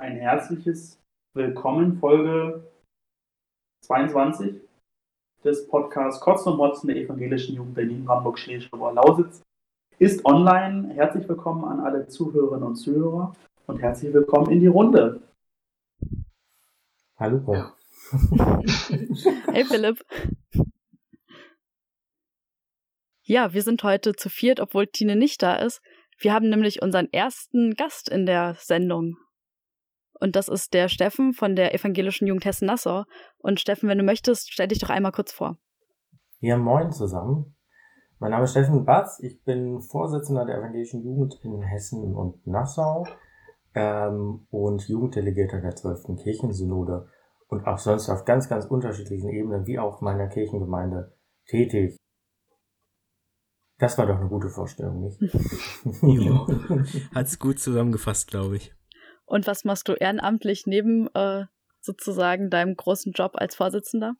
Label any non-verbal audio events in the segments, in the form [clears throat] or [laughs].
ein herzliches Willkommen, Folge 22 des Podcasts Kotz und Motzen der Evangelischen Jugend Berlin, Brandenburg, Schleswig Lausitz. Ist online. Herzlich willkommen an alle Zuhörerinnen und Zuhörer und herzlich willkommen in die Runde. Hallo. Ja. [laughs] hey Philipp. Ja, wir sind heute zu viert, obwohl Tine nicht da ist. Wir haben nämlich unseren ersten Gast in der Sendung. Und das ist der Steffen von der Evangelischen Jugend Hessen-Nassau. Und Steffen, wenn du möchtest, stell dich doch einmal kurz vor. Ja, moin zusammen. Mein Name ist Steffen Batz. Ich bin Vorsitzender der Evangelischen Jugend in Hessen und Nassau ähm, und Jugenddelegierter der 12. Kirchensynode und auch sonst auf ganz, ganz unterschiedlichen Ebenen, wie auch meiner Kirchengemeinde, tätig. Das war doch eine gute Vorstellung, nicht? [laughs] ja, hat's gut zusammengefasst, glaube ich. Und was machst du ehrenamtlich neben äh, sozusagen deinem großen Job als Vorsitzender?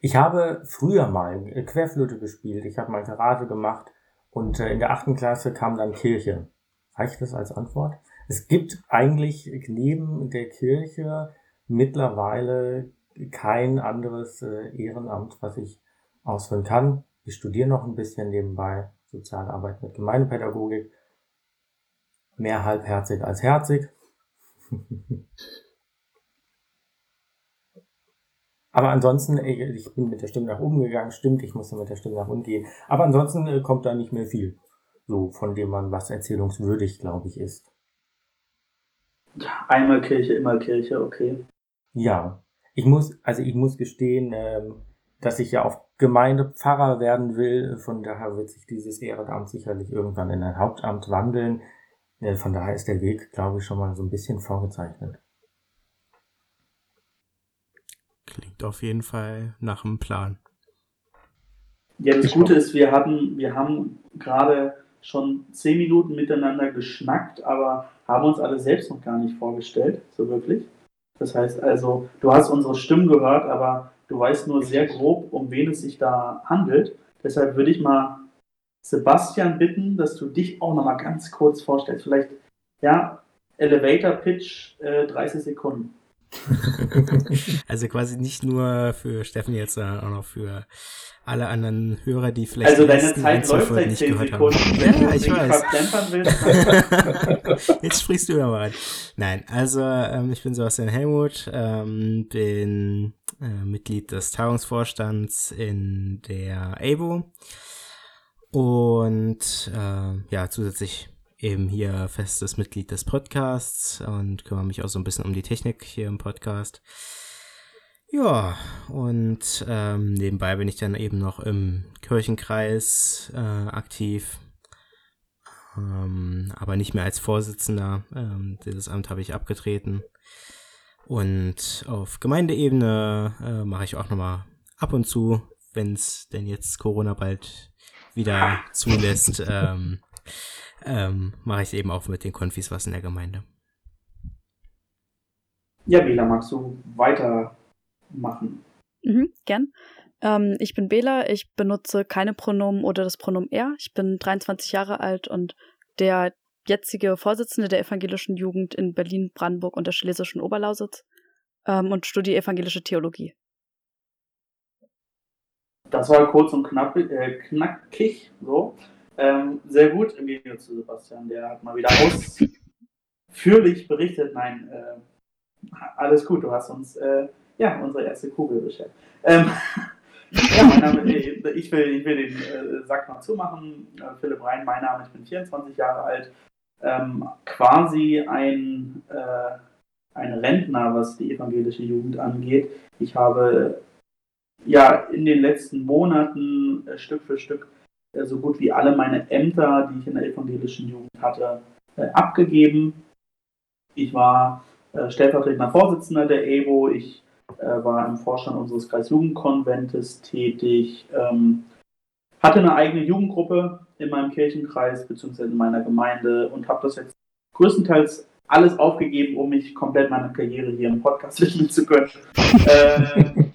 Ich habe früher mal Querflöte gespielt, ich habe mal Karate gemacht und äh, in der achten Klasse kam dann Kirche. Reicht das als Antwort? Es gibt eigentlich neben der Kirche mittlerweile kein anderes äh, Ehrenamt, was ich ausführen kann. Ich studiere noch ein bisschen nebenbei Sozialarbeit mit Gemeindepädagogik Mehr halbherzig als herzig. Aber ansonsten, ich bin mit der Stimme nach oben gegangen, stimmt, ich musste mit der Stimme nach unten gehen. Aber ansonsten äh, kommt da nicht mehr viel, so von dem man was erzählungswürdig, glaube ich, ist. Einmal Kirche, immer Kirche, okay. Ja, ich muss, also ich muss gestehen, ähm, dass ich ja auf Gemeindepfarrer werden will. Von daher wird sich dieses Ehrenamt sicherlich irgendwann in ein Hauptamt wandeln. Ja, von daher ist der Weg, glaube ich, schon mal so ein bisschen vorgezeichnet. Klingt auf jeden Fall nach einem Plan. Ja, das Gute ist, wir hatten, wir haben gerade schon zehn Minuten miteinander geschnackt, aber haben uns alle selbst noch gar nicht vorgestellt, so wirklich. Das heißt also, du hast unsere Stimmen gehört, aber du weißt nur sehr grob, um wen es sich da handelt. Deshalb würde ich mal Sebastian bitten, dass du dich auch nochmal ganz kurz vorstellst. Vielleicht, ja, Elevator Pitch, äh, 30 Sekunden. [laughs] also quasi nicht nur für Steffen jetzt, sondern auch noch für alle anderen Hörer, die vielleicht also deine Zeit läuft seit 10 Sekunden. Haben. Wenn ich weiß. Willst, [laughs] jetzt sprichst du ja mal rein. Nein, also ähm, ich bin Sebastian Helmut, ähm, bin äh, Mitglied des Tagungsvorstands in der ABO und äh, ja, zusätzlich eben hier festes Mitglied des Podcasts und kümmere mich auch so ein bisschen um die Technik hier im Podcast. Ja, und ähm, nebenbei bin ich dann eben noch im Kirchenkreis äh, aktiv, ähm, aber nicht mehr als Vorsitzender. Ähm, dieses Amt habe ich abgetreten. Und auf Gemeindeebene äh, mache ich auch nochmal ab und zu, wenn es denn jetzt Corona bald wieder zulässt, ähm, ähm, mache ich eben auch mit den Konfis was in der Gemeinde. Ja, Bela, magst du weitermachen? Mhm, gern. Ähm, ich bin Bela, ich benutze keine Pronomen oder das Pronomen er. Ich bin 23 Jahre alt und der jetzige Vorsitzende der evangelischen Jugend in Berlin, Brandenburg und der schlesischen Oberlausitz ähm, und studiere evangelische Theologie. Das war kurz und knapp, äh, knackig, so. Ähm, sehr gut im Gegensatz zu Sebastian, der hat mal wieder ausführlich berichtet. Nein, äh, alles gut, du hast uns äh, ja unsere erste Kugel beschert. Ähm, [laughs] ja, mein Name, ich will, ich will den äh, Sack noch zumachen. Äh, Philipp Rhein, mein Name, ich bin 24 Jahre alt. Ähm, quasi ein, äh, ein Rentner, was die evangelische Jugend angeht. Ich habe ja in den letzten Monaten äh, Stück für Stück äh, so gut wie alle meine Ämter, die ich in der evangelischen Jugend hatte, äh, abgegeben. Ich war stellvertretender Vorsitzender der EBO, ich war im Vorstand unseres Kreisjugendkonventes tätig, ähm, hatte eine eigene Jugendgruppe in meinem Kirchenkreis bzw. in meiner Gemeinde und habe das jetzt größtenteils alles aufgegeben, um mich komplett meiner Karriere hier im Podcast widmen zu können. [laughs] äh,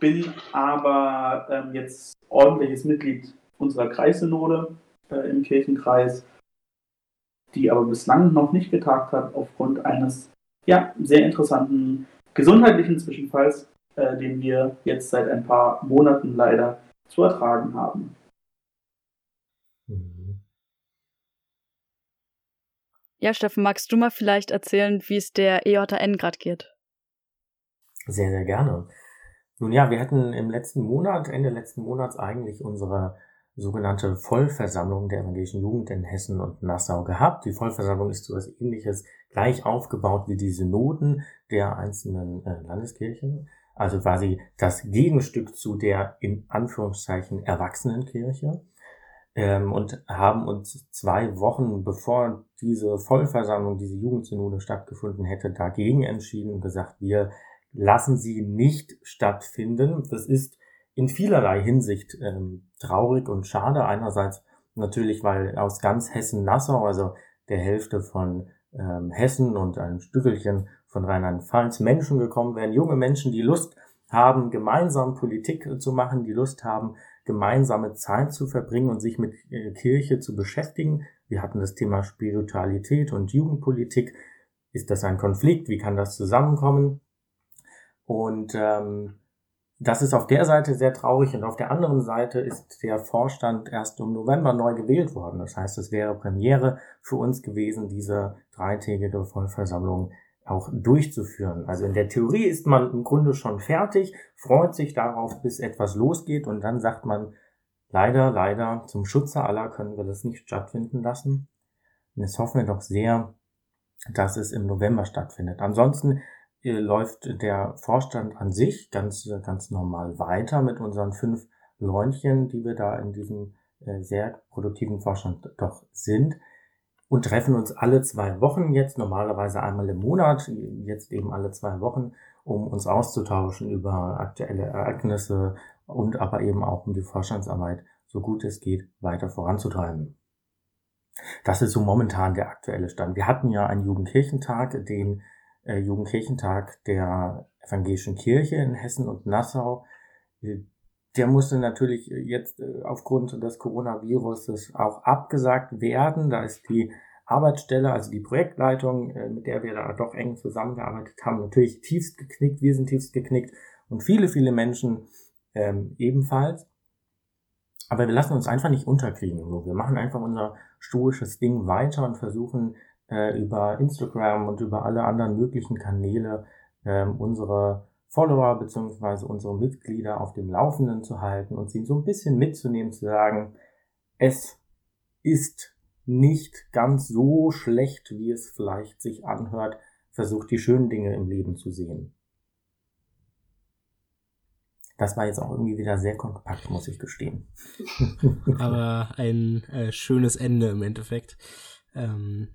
bin aber ähm, jetzt ordentliches Mitglied unserer Kreissynode äh, im Kirchenkreis. die aber bislang noch nicht getagt hat, aufgrund eines ja, sehr interessanten gesundheitlichen Zwischenfalls, äh, den wir jetzt seit ein paar Monaten leider zu ertragen haben. Mhm. Ja, Steffen, magst du mal vielleicht erzählen, wie es der EJN gerade geht? Sehr, sehr gerne. Nun ja, wir hatten im letzten Monat, Ende letzten Monats eigentlich unsere sogenannte Vollversammlung der evangelischen Jugend in Hessen und Nassau gehabt. Die Vollversammlung ist so etwas ähnliches, gleich aufgebaut wie die Synoden der einzelnen äh, Landeskirchen. Also quasi das Gegenstück zu der in Anführungszeichen Erwachsenenkirche. Ähm, und haben uns zwei Wochen bevor diese Vollversammlung, diese Jugendsynode stattgefunden hätte, dagegen entschieden und gesagt, wir lassen sie nicht stattfinden. Das ist in vielerlei Hinsicht ähm, traurig und schade. Einerseits natürlich, weil aus ganz Hessen-Nassau, also der Hälfte von ähm, Hessen und ein Stückelchen von Rheinland-Pfalz Menschen gekommen wären, junge Menschen, die Lust haben, gemeinsam Politik zu machen, die Lust haben, gemeinsame Zeit zu verbringen und sich mit äh, Kirche zu beschäftigen. Wir hatten das Thema Spiritualität und Jugendpolitik. Ist das ein Konflikt? Wie kann das zusammenkommen? Und ähm, das ist auf der Seite sehr traurig und auf der anderen Seite ist der Vorstand erst im November neu gewählt worden. Das heißt, es wäre Premiere für uns gewesen, diese dreitägige Vollversammlung auch durchzuführen. Also in der Theorie ist man im Grunde schon fertig, freut sich darauf, bis etwas losgeht und dann sagt man, leider, leider, zum Schutze aller können wir das nicht stattfinden lassen. Und jetzt hoffen wir doch sehr, dass es im November stattfindet. Ansonsten läuft der Vorstand an sich ganz, ganz normal weiter mit unseren fünf Leunchen, die wir da in diesem äh, sehr produktiven Vorstand doch sind und treffen uns alle zwei Wochen jetzt, normalerweise einmal im Monat, jetzt eben alle zwei Wochen, um uns auszutauschen über aktuelle Ereignisse und aber eben auch um die Vorstandsarbeit, so gut es geht, weiter voranzutreiben. Das ist so momentan der aktuelle Stand. Wir hatten ja einen Jugendkirchentag, den äh, Jugendkirchentag der Evangelischen Kirche in Hessen und Nassau. Äh, der musste natürlich jetzt äh, aufgrund des Coronaviruses auch abgesagt werden. Da ist die Arbeitsstelle, also die Projektleitung, äh, mit der wir da doch eng zusammengearbeitet haben, natürlich tiefst geknickt. Wir sind tiefst geknickt und viele, viele Menschen ähm, ebenfalls. Aber wir lassen uns einfach nicht unterkriegen. Wir machen einfach unser stoisches Ding weiter und versuchen äh, über Instagram und über alle anderen möglichen Kanäle äh, unsere Follower beziehungsweise unsere Mitglieder auf dem Laufenden zu halten und sie so ein bisschen mitzunehmen, zu sagen, es ist nicht ganz so schlecht, wie es vielleicht sich anhört. Versucht die schönen Dinge im Leben zu sehen. Das war jetzt auch irgendwie wieder sehr kompakt, muss ich gestehen. [laughs] Aber ein äh, schönes Ende im Endeffekt. Ähm,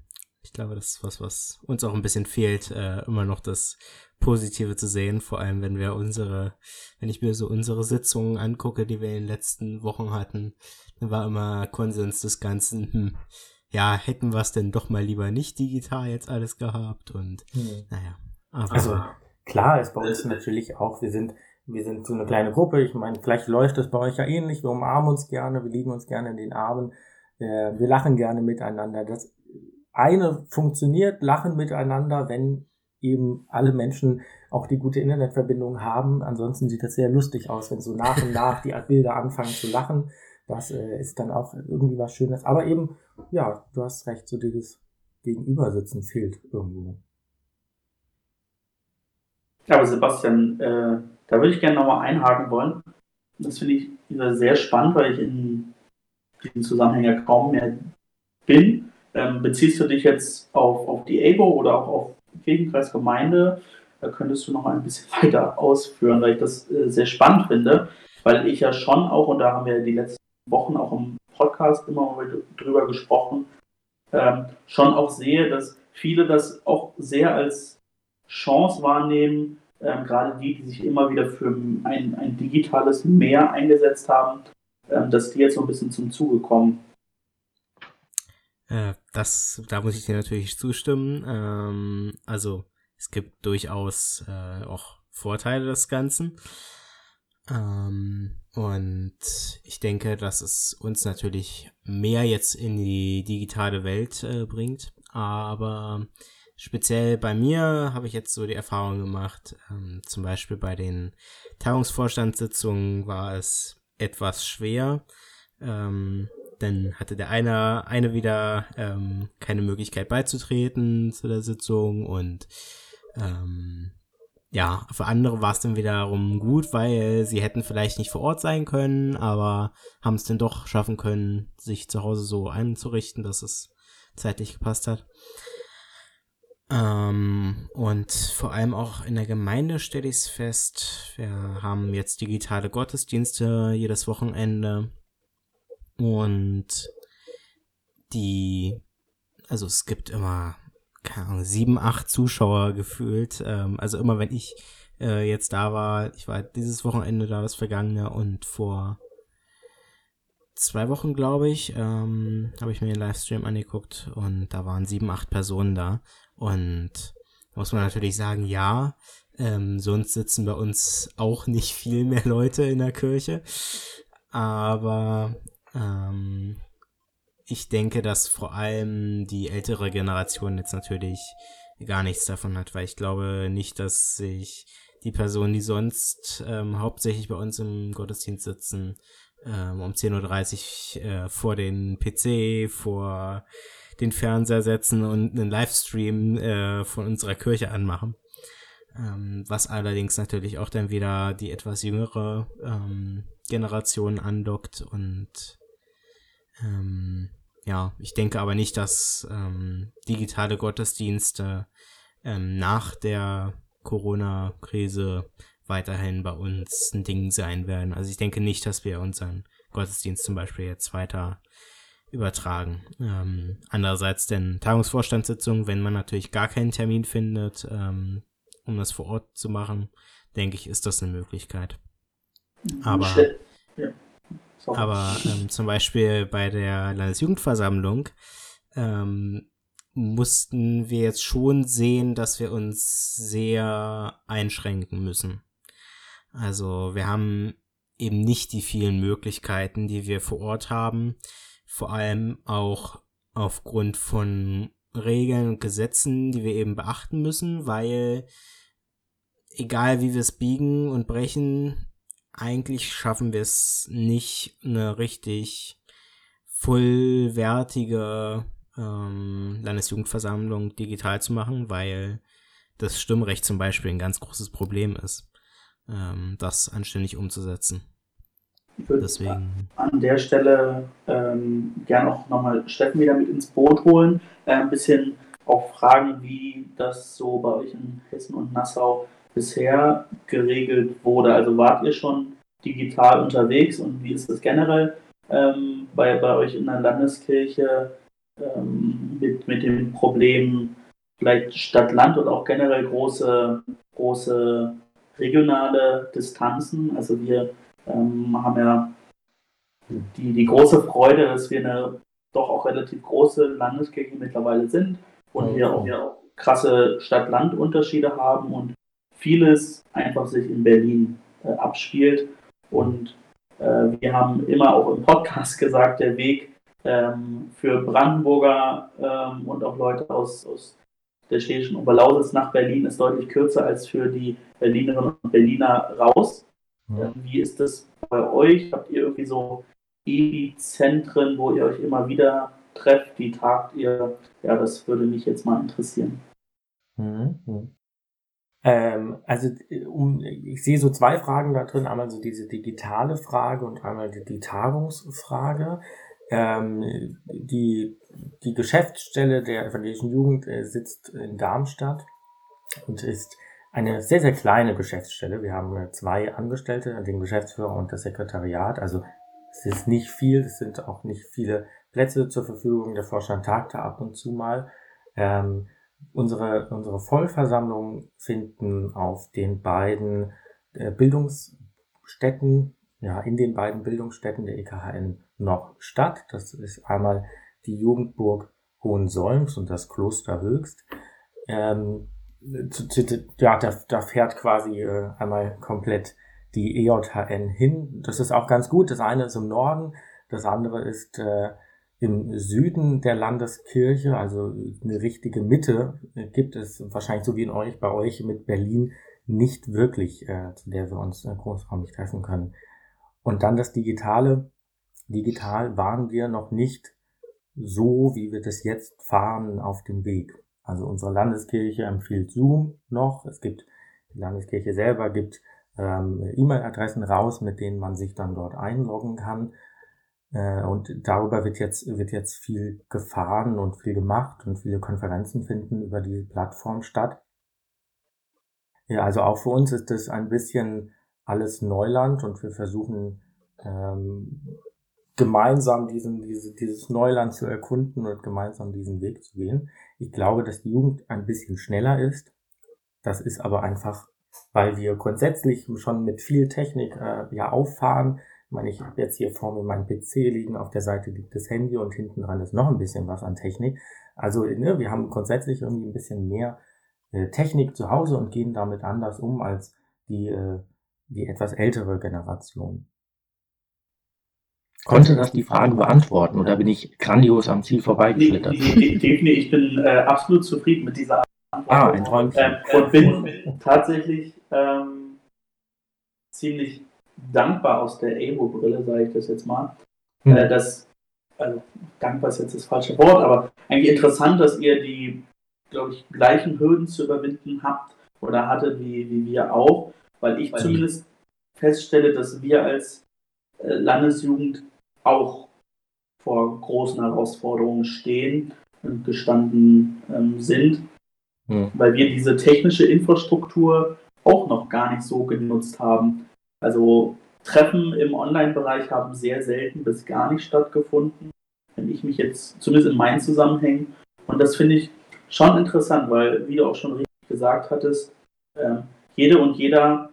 glaube, das ist was, was uns auch ein bisschen fehlt, äh, immer noch das Positive zu sehen, vor allem wenn wir unsere, wenn ich mir so unsere Sitzungen angucke, die wir in den letzten Wochen hatten, dann war immer Konsens des Ganzen, hm, ja, hätten wir es denn doch mal lieber nicht digital jetzt alles gehabt und hm. naja. Also klar ist bei uns natürlich auch, wir sind, wir sind so eine kleine Gruppe, ich meine, vielleicht läuft das bei euch ja ähnlich, wir umarmen uns gerne, wir liegen uns gerne in den Armen, äh, wir lachen gerne miteinander. Das eine funktioniert, lachen miteinander, wenn eben alle Menschen auch die gute Internetverbindung haben. Ansonsten sieht das sehr lustig aus, wenn so nach und nach die [laughs] Bilder anfangen zu lachen. Das äh, ist dann auch irgendwie was Schönes. Aber eben, ja, du hast recht, so dieses Gegenübersitzen fehlt irgendwo. Ja, aber Sebastian, äh, da würde ich gerne nochmal einhaken wollen. Das finde ich sehr spannend, weil ich in diesem Zusammenhang ja kaum mehr bin. Ähm, beziehst du dich jetzt auf, auf die ABO oder auch auf Kirchenkreisgemeinde? Da könntest du noch ein bisschen [laughs] weiter ausführen, weil ich das äh, sehr spannend finde, weil ich ja schon auch, und da haben wir die letzten Wochen auch im Podcast immer mal drüber gesprochen, ähm, schon auch sehe, dass viele das auch sehr als Chance wahrnehmen, ähm, gerade die, die sich immer wieder für ein, ein digitales Mehr eingesetzt haben, ähm, dass die jetzt so ein bisschen zum Zuge kommen. Äh, das, da muss ich dir natürlich zustimmen. Ähm, also es gibt durchaus äh, auch Vorteile des Ganzen. Ähm, und ich denke, dass es uns natürlich mehr jetzt in die digitale Welt äh, bringt. Aber speziell bei mir habe ich jetzt so die Erfahrung gemacht, ähm, zum Beispiel bei den Tagungsvorstandssitzungen war es etwas schwer. Ähm, dann hatte der eine, eine wieder ähm, keine Möglichkeit beizutreten zu der Sitzung und ähm, ja, für andere war es dann wiederum gut, weil sie hätten vielleicht nicht vor Ort sein können, aber haben es dann doch schaffen können, sich zu Hause so einzurichten, dass es zeitlich gepasst hat. Ähm, und vor allem auch in der Gemeinde stelle ich es fest. Wir haben jetzt digitale Gottesdienste jedes Wochenende. Und die, also es gibt immer keine Ahnung, sieben, acht Zuschauer gefühlt. Ähm, also immer wenn ich äh, jetzt da war, ich war dieses Wochenende da, das vergangene und vor zwei Wochen, glaube ich, ähm, habe ich mir den Livestream angeguckt und da waren sieben, acht Personen da. Und muss man natürlich sagen, ja, ähm, sonst sitzen bei uns auch nicht viel mehr Leute in der Kirche. Aber ähm, ich denke, dass vor allem die ältere Generation jetzt natürlich gar nichts davon hat, weil ich glaube nicht, dass sich die Personen, die sonst ähm, hauptsächlich bei uns im Gottesdienst sitzen, ähm, um 10.30 Uhr äh, vor den PC, vor den Fernseher setzen und einen Livestream äh, von unserer Kirche anmachen. Ähm, was allerdings natürlich auch dann wieder die etwas jüngere ähm, Generation andockt und ähm, ja, ich denke aber nicht, dass ähm, digitale Gottesdienste ähm, nach der Corona-Krise weiterhin bei uns ein Ding sein werden. Also ich denke nicht, dass wir unseren Gottesdienst zum Beispiel jetzt weiter übertragen. Ähm, andererseits denn Tagungsvorstandssitzungen, wenn man natürlich gar keinen Termin findet, ähm, um das vor Ort zu machen, denke ich, ist das eine Möglichkeit. Aber ja. Aber ähm, zum Beispiel bei der Landesjugendversammlung ähm, mussten wir jetzt schon sehen, dass wir uns sehr einschränken müssen. Also wir haben eben nicht die vielen Möglichkeiten, die wir vor Ort haben, vor allem auch aufgrund von Regeln und Gesetzen, die wir eben beachten müssen, weil egal wie wir es biegen und brechen, eigentlich schaffen wir es nicht, eine richtig vollwertige ähm, Landesjugendversammlung digital zu machen, weil das Stimmrecht zum Beispiel ein ganz großes Problem ist, ähm, das anständig umzusetzen. Ich würde Deswegen. an der Stelle ähm, gerne auch nochmal Steffen wieder mit ins Boot holen, äh, ein bisschen auch fragen, wie das so bei euch in Hessen und Nassau bisher geregelt wurde. Also wart ihr schon digital unterwegs und wie ist das generell ähm, bei, bei euch in der Landeskirche ähm, mit, mit dem Problem vielleicht Stadt-Land und auch generell große, große regionale Distanzen? Also wir ähm, haben ja die, die große Freude, dass wir eine doch auch relativ große Landeskirche mittlerweile sind und wir auch, ja auch krasse Stadt-Land-Unterschiede haben und vieles einfach sich in Berlin äh, abspielt. Und äh, wir haben immer auch im Podcast [laughs] gesagt, der Weg ähm, für Brandenburger ähm, und auch Leute aus, aus der städtischen Oberlausitz nach Berlin ist deutlich kürzer als für die Berlinerinnen und Berliner raus. Ja. Ähm, wie ist das bei euch? Habt ihr irgendwie so Epizentren, wo ihr euch immer wieder trefft? Wie tagt ihr? Ja, das würde mich jetzt mal interessieren. Mhm. Ähm, also äh, um, ich sehe so zwei Fragen da drin, einmal so diese digitale Frage und einmal die, die Tagungsfrage. Ähm, die, die Geschäftsstelle der evangelischen Jugend äh, sitzt in Darmstadt und ist eine sehr, sehr kleine Geschäftsstelle. Wir haben äh, zwei Angestellte, den Geschäftsführer und das Sekretariat. Also es ist nicht viel, es sind auch nicht viele Plätze zur Verfügung. Der Vorstand tagt da ab und zu mal. Ähm, Unsere, unsere Vollversammlungen finden auf den beiden äh, Bildungsstätten, ja, in den beiden Bildungsstätten der EKHN noch statt. Das ist einmal die Jugendburg Hohensolms und das Kloster Höchst. Ähm, ja, da, da fährt quasi äh, einmal komplett die EJHN hin. Das ist auch ganz gut. Das eine ist im Norden, das andere ist äh, im Süden der Landeskirche, also eine richtige Mitte gibt es wahrscheinlich so wie in euch, bei euch mit Berlin nicht wirklich, äh, zu der wir uns äh, großräumig treffen können. Und dann das Digitale. Digital waren wir noch nicht so, wie wir das jetzt fahren auf dem Weg. Also unsere Landeskirche empfiehlt Zoom noch. Es gibt, die Landeskirche selber gibt ähm, E-Mail-Adressen raus, mit denen man sich dann dort einloggen kann. Äh, und darüber wird jetzt, wird jetzt viel gefahren und viel gemacht und viele Konferenzen finden über diese Plattform statt. Ja, also auch für uns ist das ein bisschen alles Neuland und wir versuchen ähm, gemeinsam diesen, diese, dieses Neuland zu erkunden und gemeinsam diesen Weg zu gehen. Ich glaube, dass die Jugend ein bisschen schneller ist. Das ist aber einfach, weil wir grundsätzlich schon mit viel Technik äh, ja auffahren. Ich meine, ich habe jetzt hier vor mir meinen PC liegen, auf der Seite liegt das Handy und hinten dran ist noch ein bisschen was an Technik. Also ne, wir haben grundsätzlich irgendwie ein bisschen mehr äh, Technik zu Hause und gehen damit anders um als die, äh, die etwas ältere Generation. Konnte das die Frage beantworten oder bin ich grandios am Ziel vorbeigeschlittert? Nee, ich bin äh, absolut zufrieden mit dieser Antwort. Ah, ein Träumchen. Ähm, und bin tatsächlich ähm, ziemlich dankbar aus der Evo-Brille, sage ich das jetzt mal. Hm. Äh, dass, also dankbar ist jetzt das falsche Wort, aber eigentlich interessant, dass ihr die, glaube ich, gleichen Hürden zu überwinden habt oder hattet wie, wie wir auch, weil ich weil zumindest ich. feststelle, dass wir als äh, Landesjugend auch vor großen Herausforderungen stehen und gestanden ähm, sind, hm. weil wir diese technische Infrastruktur auch noch gar nicht so genutzt haben. Also Treffen im Online-Bereich haben sehr selten bis gar nicht stattgefunden, wenn ich mich jetzt zumindest in meinen Zusammenhängen. Und das finde ich schon interessant, weil, wie du auch schon richtig gesagt hattest, äh, jede und jeder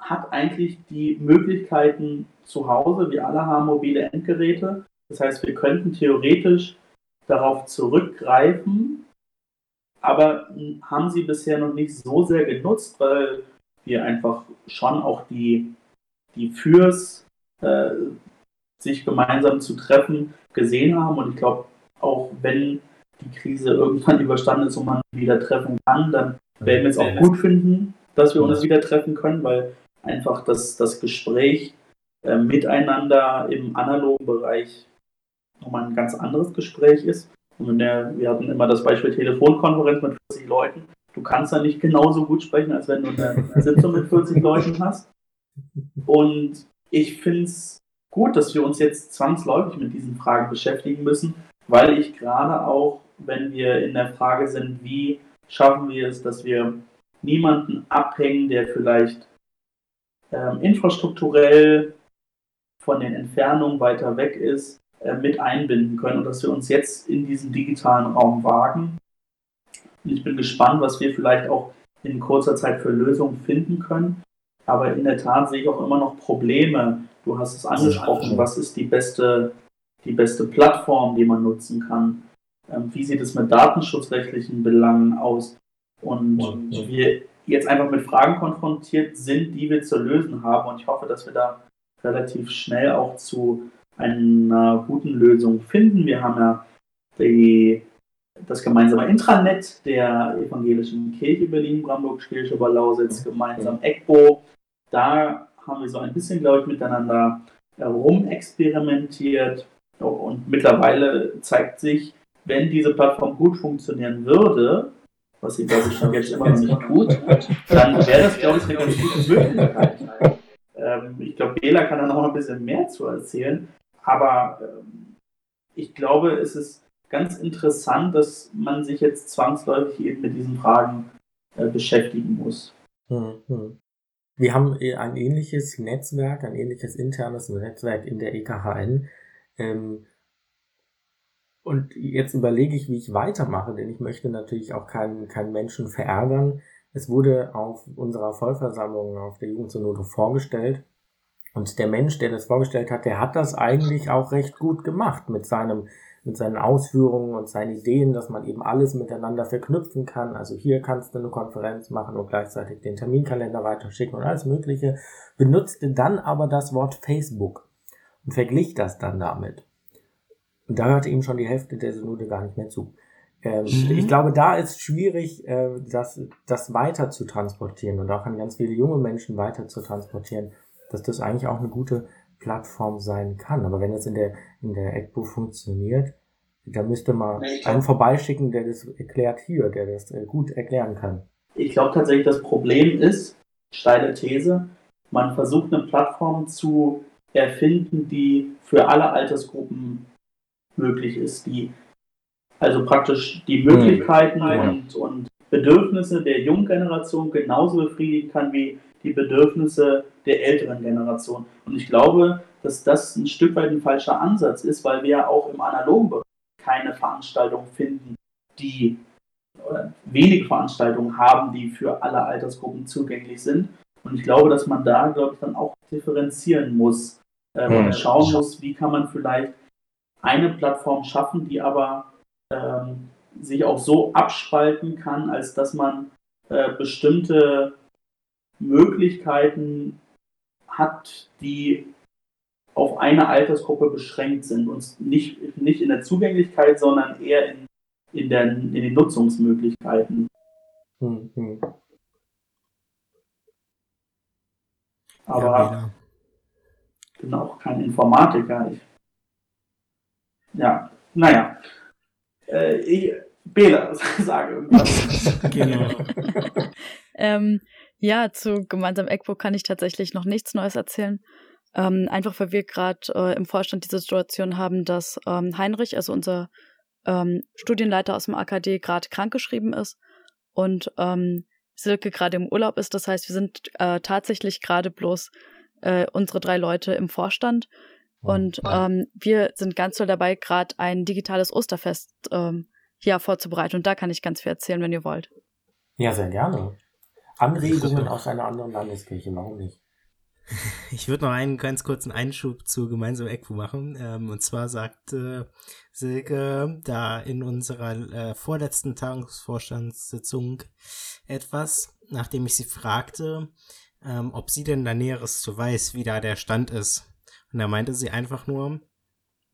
hat eigentlich die Möglichkeiten zu Hause. Wir alle haben mobile Endgeräte. Das heißt, wir könnten theoretisch darauf zurückgreifen, aber haben sie bisher noch nicht so sehr genutzt, weil wir einfach schon auch die, die Fürs, äh, sich gemeinsam zu treffen, gesehen haben. Und ich glaube, auch wenn die Krise irgendwann [laughs] überstanden ist und man wieder treffen kann, dann werden wir es auch gut finden, dass wir uns wieder treffen können, weil einfach das, das Gespräch äh, miteinander im analogen Bereich nochmal ein ganz anderes Gespräch ist. Und der, wir hatten immer das Beispiel Telefonkonferenz mit 40 Leuten. Du kannst da nicht genauso gut sprechen, als wenn du eine Sitzung mit 40 Leuten hast. Und ich finde es gut, dass wir uns jetzt zwangsläufig mit diesen Fragen beschäftigen müssen, weil ich gerade auch, wenn wir in der Frage sind, wie schaffen wir es, dass wir niemanden abhängen, der vielleicht ähm, infrastrukturell von den Entfernungen weiter weg ist, äh, mit einbinden können und dass wir uns jetzt in diesen digitalen Raum wagen. Und ich bin gespannt, was wir vielleicht auch in kurzer Zeit für Lösungen finden können. Aber in der Tat sehe ich auch immer noch Probleme. Du hast es angesprochen, was ist die beste, die beste Plattform, die man nutzen kann? Ähm, wie sieht es mit datenschutzrechtlichen Belangen aus? Und wir jetzt einfach mit Fragen konfrontiert sind, die wir zu lösen haben. Und ich hoffe, dass wir da relativ schnell auch zu einer guten Lösung finden. Wir haben ja die, das gemeinsame Intranet der evangelischen Kirche Berlin, Brandenburg, Kirche über Lausitz, gemeinsam ECBO. Da haben wir so ein bisschen, glaube ich, miteinander rumexperimentiert. Und mittlerweile zeigt sich, wenn diese Plattform gut funktionieren würde, was sie, glaube ich, jetzt immer noch nicht tut, dann wäre das, glaube ich, eine ganz gute Möglichkeit. Ähm, ich glaube, Bela kann da noch ein bisschen mehr zu erzählen, aber ähm, ich glaube, es ist ganz interessant, dass man sich jetzt zwangsläufig eben mit diesen Fragen äh, beschäftigen muss. Hm, hm. Wir haben äh, ein ähnliches Netzwerk, ein ähnliches internes Netzwerk in der EKHN. Ähm, und jetzt überlege ich, wie ich weitermache, denn ich möchte natürlich auch keinen, keinen Menschen verärgern. Es wurde auf unserer Vollversammlung auf der Jugendsynode vorgestellt. Und der Mensch, der das vorgestellt hat, der hat das eigentlich auch recht gut gemacht mit seinem, mit seinen Ausführungen und seinen Ideen, dass man eben alles miteinander verknüpfen kann. Also hier kannst du eine Konferenz machen und gleichzeitig den Terminkalender weiterschicken und alles Mögliche. Benutzte dann aber das Wort Facebook und verglich das dann damit. Und da hörte ihm schon die Hälfte der Synode gar nicht mehr zu. Ähm, mhm. Ich glaube, da ist schwierig, äh, das, das weiter zu transportieren und auch an ganz viele junge Menschen weiter zu transportieren, dass das eigentlich auch eine gute Plattform sein kann. Aber wenn es in der, in der ECBO funktioniert, da müsste man einen vorbeischicken, der das erklärt hier, der das äh, gut erklären kann. Ich glaube tatsächlich, das Problem ist, steile These, man versucht eine Plattform zu erfinden, die für alle Altersgruppen möglich ist, die also praktisch die Möglichkeiten mhm. und, und Bedürfnisse der jungen Generation genauso befriedigen kann wie die Bedürfnisse der älteren Generation. Und ich glaube, dass das ein Stück weit ein falscher Ansatz ist, weil wir ja auch im analogen Bereich keine Veranstaltung finden, die oder wenige Veranstaltungen haben, die für alle Altersgruppen zugänglich sind. Und ich glaube, dass man da, glaube ich, dann auch differenzieren muss äh, und schauen muss, wie kann man vielleicht eine Plattform schaffen, die aber ähm, sich auch so abspalten kann, als dass man äh, bestimmte Möglichkeiten hat, die auf eine Altersgruppe beschränkt sind und nicht, nicht in der Zugänglichkeit, sondern eher in, in, der, in den Nutzungsmöglichkeiten. Mhm. Aber ja, ich bin auch kein Informatiker. Ich, ja, naja. Äh, ich, Bela, [laughs] sage irgendwas. genau. [laughs] ähm, ja, zu gemeinsam ECBO kann ich tatsächlich noch nichts Neues erzählen. Ähm, einfach weil wir gerade äh, im Vorstand diese Situation haben, dass ähm, Heinrich, also unser ähm, Studienleiter aus dem AKD, gerade krankgeschrieben ist und ähm, Silke gerade im Urlaub ist. Das heißt, wir sind äh, tatsächlich gerade bloß äh, unsere drei Leute im Vorstand. Und ähm, wir sind ganz toll dabei, gerade ein digitales Osterfest ähm, hier vorzubereiten. Und da kann ich ganz viel erzählen, wenn ihr wollt. Ja, sehr gerne. Anregungen aus einer anderen Landeskirche, warum nicht? [laughs] Ich würde noch einen ganz kurzen Einschub zu gemeinsamen ECFO machen. Ähm, und zwar sagte Silke da in unserer äh, vorletzten Tagungsvorstandssitzung etwas, nachdem ich sie fragte, ähm, ob sie denn da Näheres zu weiß, wie da der Stand ist. Und da meinte sie einfach nur,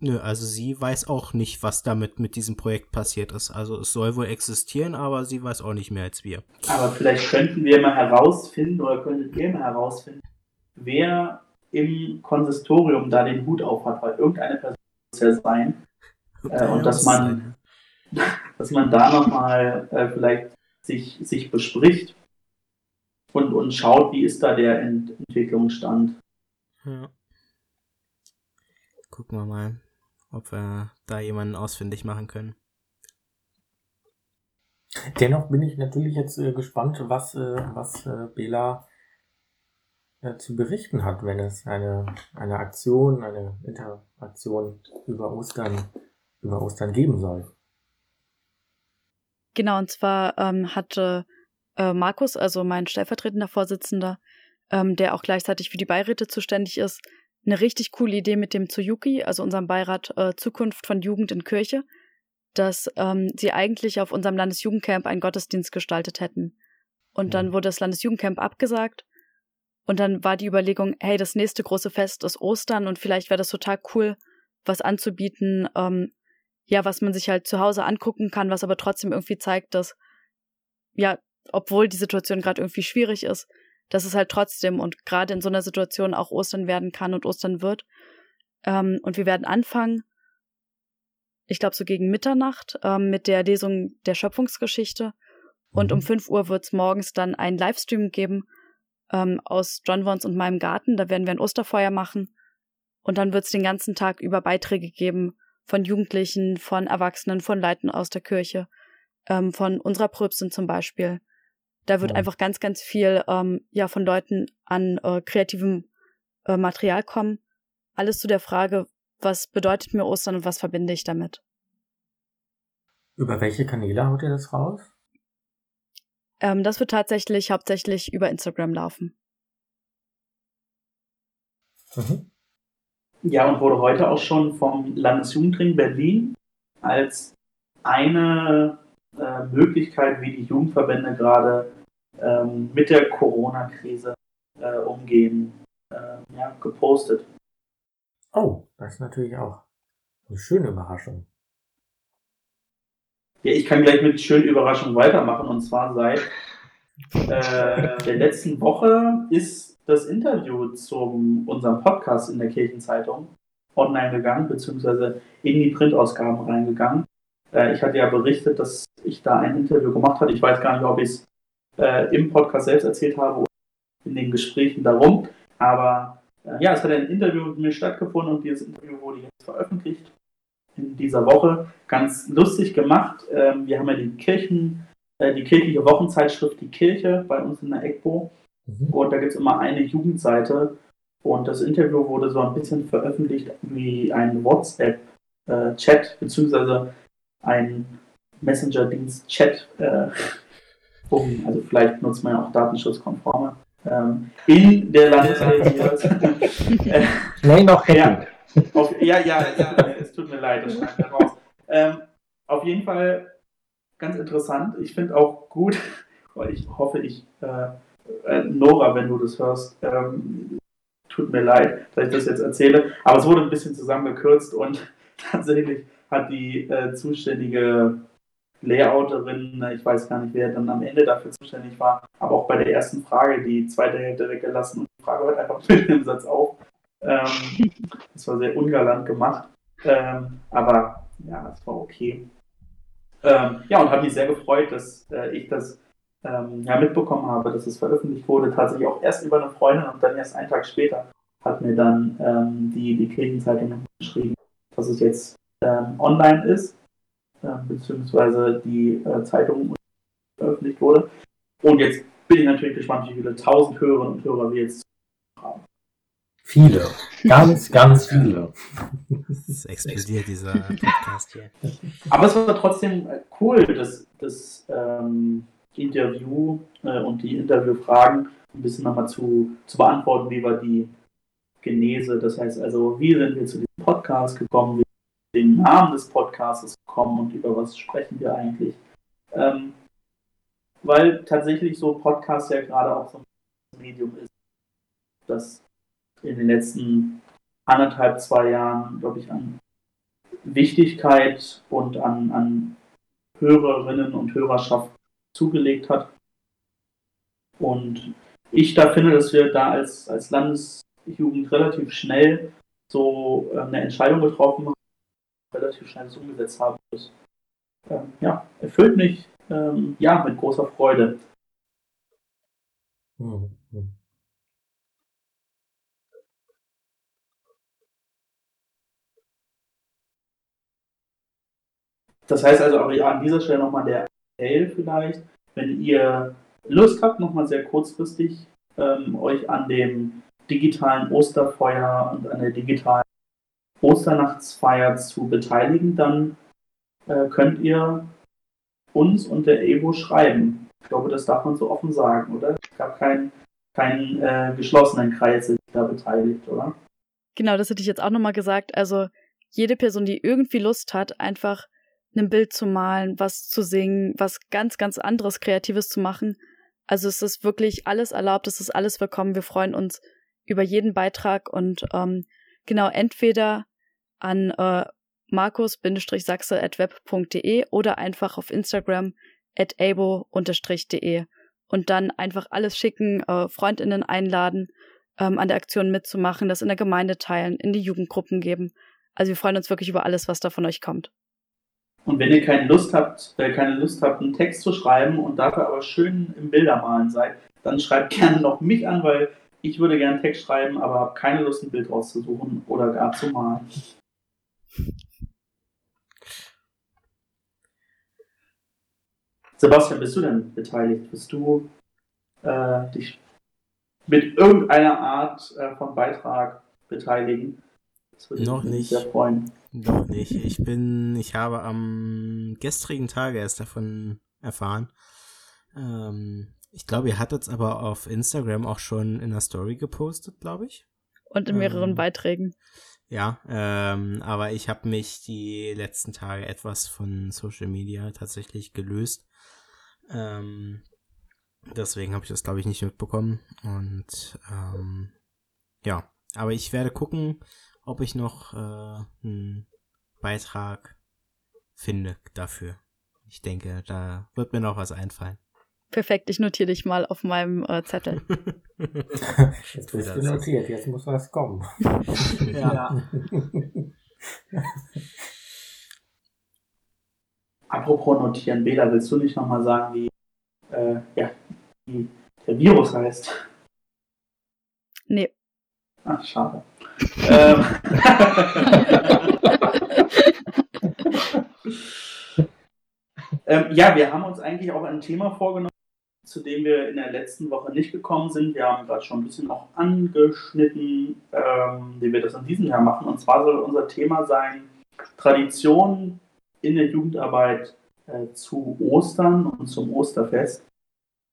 nö, also sie weiß auch nicht, was damit mit diesem Projekt passiert ist. Also es soll wohl existieren, aber sie weiß auch nicht mehr als wir. Aber vielleicht könnten wir mal herausfinden oder könntet ihr mal herausfinden, wer im Konsistorium da den Hut auf hat, weil irgendeine Person muss ja sein. Äh, und dass man, [laughs] dass man da nochmal äh, vielleicht sich, sich bespricht und, und schaut, wie ist da der Ent Entwicklungsstand. Ja. Gucken wir mal, ob wir da jemanden ausfindig machen können. Dennoch bin ich natürlich jetzt äh, gespannt, was, äh, was äh, Bela äh, zu berichten hat, wenn es eine, eine Aktion, eine Interaktion über Ostern, über Ostern geben soll. Genau, und zwar ähm, hatte äh, Markus, also mein stellvertretender Vorsitzender, ähm, der auch gleichzeitig für die Beiräte zuständig ist, eine richtig coole Idee mit dem Tsuyuki, also unserem Beirat äh, Zukunft von Jugend in Kirche, dass ähm, sie eigentlich auf unserem Landesjugendcamp einen Gottesdienst gestaltet hätten. Und dann mhm. wurde das Landesjugendcamp abgesagt. Und dann war die Überlegung, hey, das nächste große Fest ist Ostern und vielleicht wäre das total cool, was anzubieten, ähm, ja, was man sich halt zu Hause angucken kann, was aber trotzdem irgendwie zeigt, dass, ja, obwohl die Situation gerade irgendwie schwierig ist, dass es halt trotzdem und gerade in so einer Situation auch Ostern werden kann und Ostern wird. Ähm, und wir werden anfangen, ich glaube so gegen Mitternacht, ähm, mit der Lesung der Schöpfungsgeschichte. Und um 5 mhm. Uhr wird es morgens dann einen Livestream geben ähm, aus John Wons und meinem Garten. Da werden wir ein Osterfeuer machen. Und dann wird es den ganzen Tag über Beiträge geben von Jugendlichen, von Erwachsenen, von Leuten aus der Kirche, ähm, von unserer Pröbstin zum Beispiel. Da wird ja. einfach ganz, ganz viel ähm, ja von Leuten an äh, kreativem äh, Material kommen. Alles zu der Frage, was bedeutet mir Ostern und was verbinde ich damit? Über welche Kanäle haut ihr das raus? Ähm, das wird tatsächlich hauptsächlich über Instagram laufen. Mhm. Ja, und wurde heute auch schon vom Landesjugendring Berlin als eine äh, Möglichkeit, wie die Jugendverbände gerade ähm, mit der Corona-Krise äh, umgehen, äh, ja, gepostet. Oh, das ist natürlich auch eine schöne Überraschung. Ja, ich kann gleich mit schönen Überraschungen weitermachen. Und zwar seit äh, [laughs] der letzten Woche ist das Interview zu unserem Podcast in der Kirchenzeitung online gegangen, beziehungsweise in die Printausgaben reingegangen. Äh, ich hatte ja berichtet, dass ich da ein Interview gemacht habe. Ich weiß gar nicht, ob ich es äh, im Podcast selbst erzählt habe oder in den Gesprächen darum. Aber äh, ja, es hat ein Interview mit mir stattgefunden und dieses Interview wurde jetzt veröffentlicht in dieser Woche. Ganz lustig gemacht. Ähm, wir haben ja die Kirchen, äh, die kirchliche Wochenzeitschrift Die Kirche bei uns in der EGBO. Mhm. Und da gibt es immer eine Jugendseite. Und das Interview wurde so ein bisschen veröffentlicht wie ein WhatsApp-Chat, äh, beziehungsweise ein Messenger-Dienst-Chat. Äh, um, also vielleicht nutzt man ja auch datenschutzkonforme. Ähm, in der Landeszeitung. [laughs] äh, Nein, noch ja, auf, ja, ja, ja, es tut mir leid, das schreibt raus. Ähm, auf jeden Fall ganz interessant. Ich finde auch gut, weil ich hoffe, ich, äh, äh, Nora, wenn du das hörst, ähm, tut mir leid, dass ich das jetzt erzähle, aber es wurde ein bisschen zusammengekürzt und [laughs] tatsächlich hat die äh, zuständige Layouterin, ich weiß gar nicht, wer dann am Ende dafür zuständig war, aber auch bei der ersten Frage die zweite Hälfte weggelassen und die Frage hört einfach [laughs] mit dem Satz auf. Ähm, [laughs] das war sehr ungalant gemacht, ähm, aber ja, es war okay. Ähm, ja, und hat mich sehr gefreut, dass äh, ich das ähm, ja, mitbekommen habe, dass es veröffentlicht wurde. Tatsächlich auch erst über eine Freundin und dann erst einen Tag später hat mir dann ähm, die, die Kirchenzeitung geschrieben, dass es jetzt ähm, online ist, äh, beziehungsweise die äh, Zeitung veröffentlicht wurde. Und jetzt bin ich natürlich gespannt, wie viele tausend Hörerinnen und Hörer wir jetzt haben. Viele. Ganz, [laughs] ganz viele. Es explodiert dieser Podcast hier. Aber es war trotzdem cool, das, das ähm, Interview äh, und die Interviewfragen ein bisschen nochmal zu, zu beantworten, wie war die Genese. Das heißt also, wie sind wir zu diesem Podcast gekommen, den Namen des Podcasts gekommen und über was sprechen wir eigentlich. Ähm, weil tatsächlich so Podcast ja gerade auch so ein Medium ist, das in den letzten anderthalb, zwei Jahren, glaube ich, an Wichtigkeit und an, an Hörerinnen und Hörerschaft zugelegt hat. Und ich da finde, dass wir da als, als Landesjugend relativ schnell so äh, eine Entscheidung getroffen haben, relativ schnell umgesetzt haben. Das äh, ja, erfüllt mich ähm, ja, mit großer Freude. Mhm. Das heißt also auch an dieser Stelle nochmal der Appell vielleicht, wenn ihr Lust habt, nochmal sehr kurzfristig ähm, euch an dem digitalen Osterfeuer und an der digitalen Osternachtsfeier zu beteiligen, dann äh, könnt ihr uns und der EBO schreiben. Ich glaube, das darf man so offen sagen, oder? Es gab keinen keinen äh, geschlossenen Kreis, der sich da beteiligt, oder? Genau, das hätte ich jetzt auch nochmal gesagt. Also jede Person, die irgendwie Lust hat, einfach ein Bild zu malen, was zu singen, was ganz, ganz anderes Kreatives zu machen. Also es ist wirklich alles erlaubt, es ist alles willkommen. Wir freuen uns über jeden Beitrag und ähm, genau entweder an äh, markus-sachse.web.de oder einfach auf Instagram at abo-de und dann einfach alles schicken, äh, Freundinnen einladen, ähm, an der Aktion mitzumachen, das in der Gemeinde teilen, in die Jugendgruppen geben. Also wir freuen uns wirklich über alles, was da von euch kommt. Und wenn ihr keine Lust habt, äh, keine Lust habt, einen Text zu schreiben und dafür aber schön im Bildermalen seid, dann schreibt [laughs] gerne noch mich an, weil ich würde gerne Text schreiben, aber habe keine Lust, ein Bild rauszusuchen oder gar zu malen. Sebastian, bist du denn beteiligt? Bist du äh, dich mit irgendeiner Art äh, von Beitrag beteiligen? Das würde Noch mich nicht. sehr freuen. Noch nicht. Ich bin, ich habe am gestrigen Tage erst davon erfahren. Ähm, ich glaube, ihr hattet es aber auf Instagram auch schon in der Story gepostet, glaube ich. Und in mehreren ähm, Beiträgen. Ja, ähm, aber ich habe mich die letzten Tage etwas von Social Media tatsächlich gelöst. Ähm, deswegen habe ich das, glaube ich, nicht mitbekommen. Und ähm, ja, aber ich werde gucken, ob ich noch äh, einen Beitrag finde dafür. Ich denke, da wird mir noch was einfallen. Perfekt, ich notiere dich mal auf meinem äh, Zettel. [laughs] jetzt bist du notiert, jetzt muss was kommen. [laughs] ja. Apropos notieren, Bela, willst du nicht nochmal sagen, wie, äh, ja, wie der Virus heißt? Nee. Ach, schade. ähm. [laughs] ähm, ja, wir haben uns eigentlich auch ein Thema vorgenommen, zu dem wir in der letzten Woche nicht gekommen sind. Wir haben gerade schon ein bisschen auch angeschnitten, ähm, wie wir das in diesem Jahr machen. Und zwar soll unser Thema sein Tradition in der Jugendarbeit äh, zu Ostern und zum Osterfest.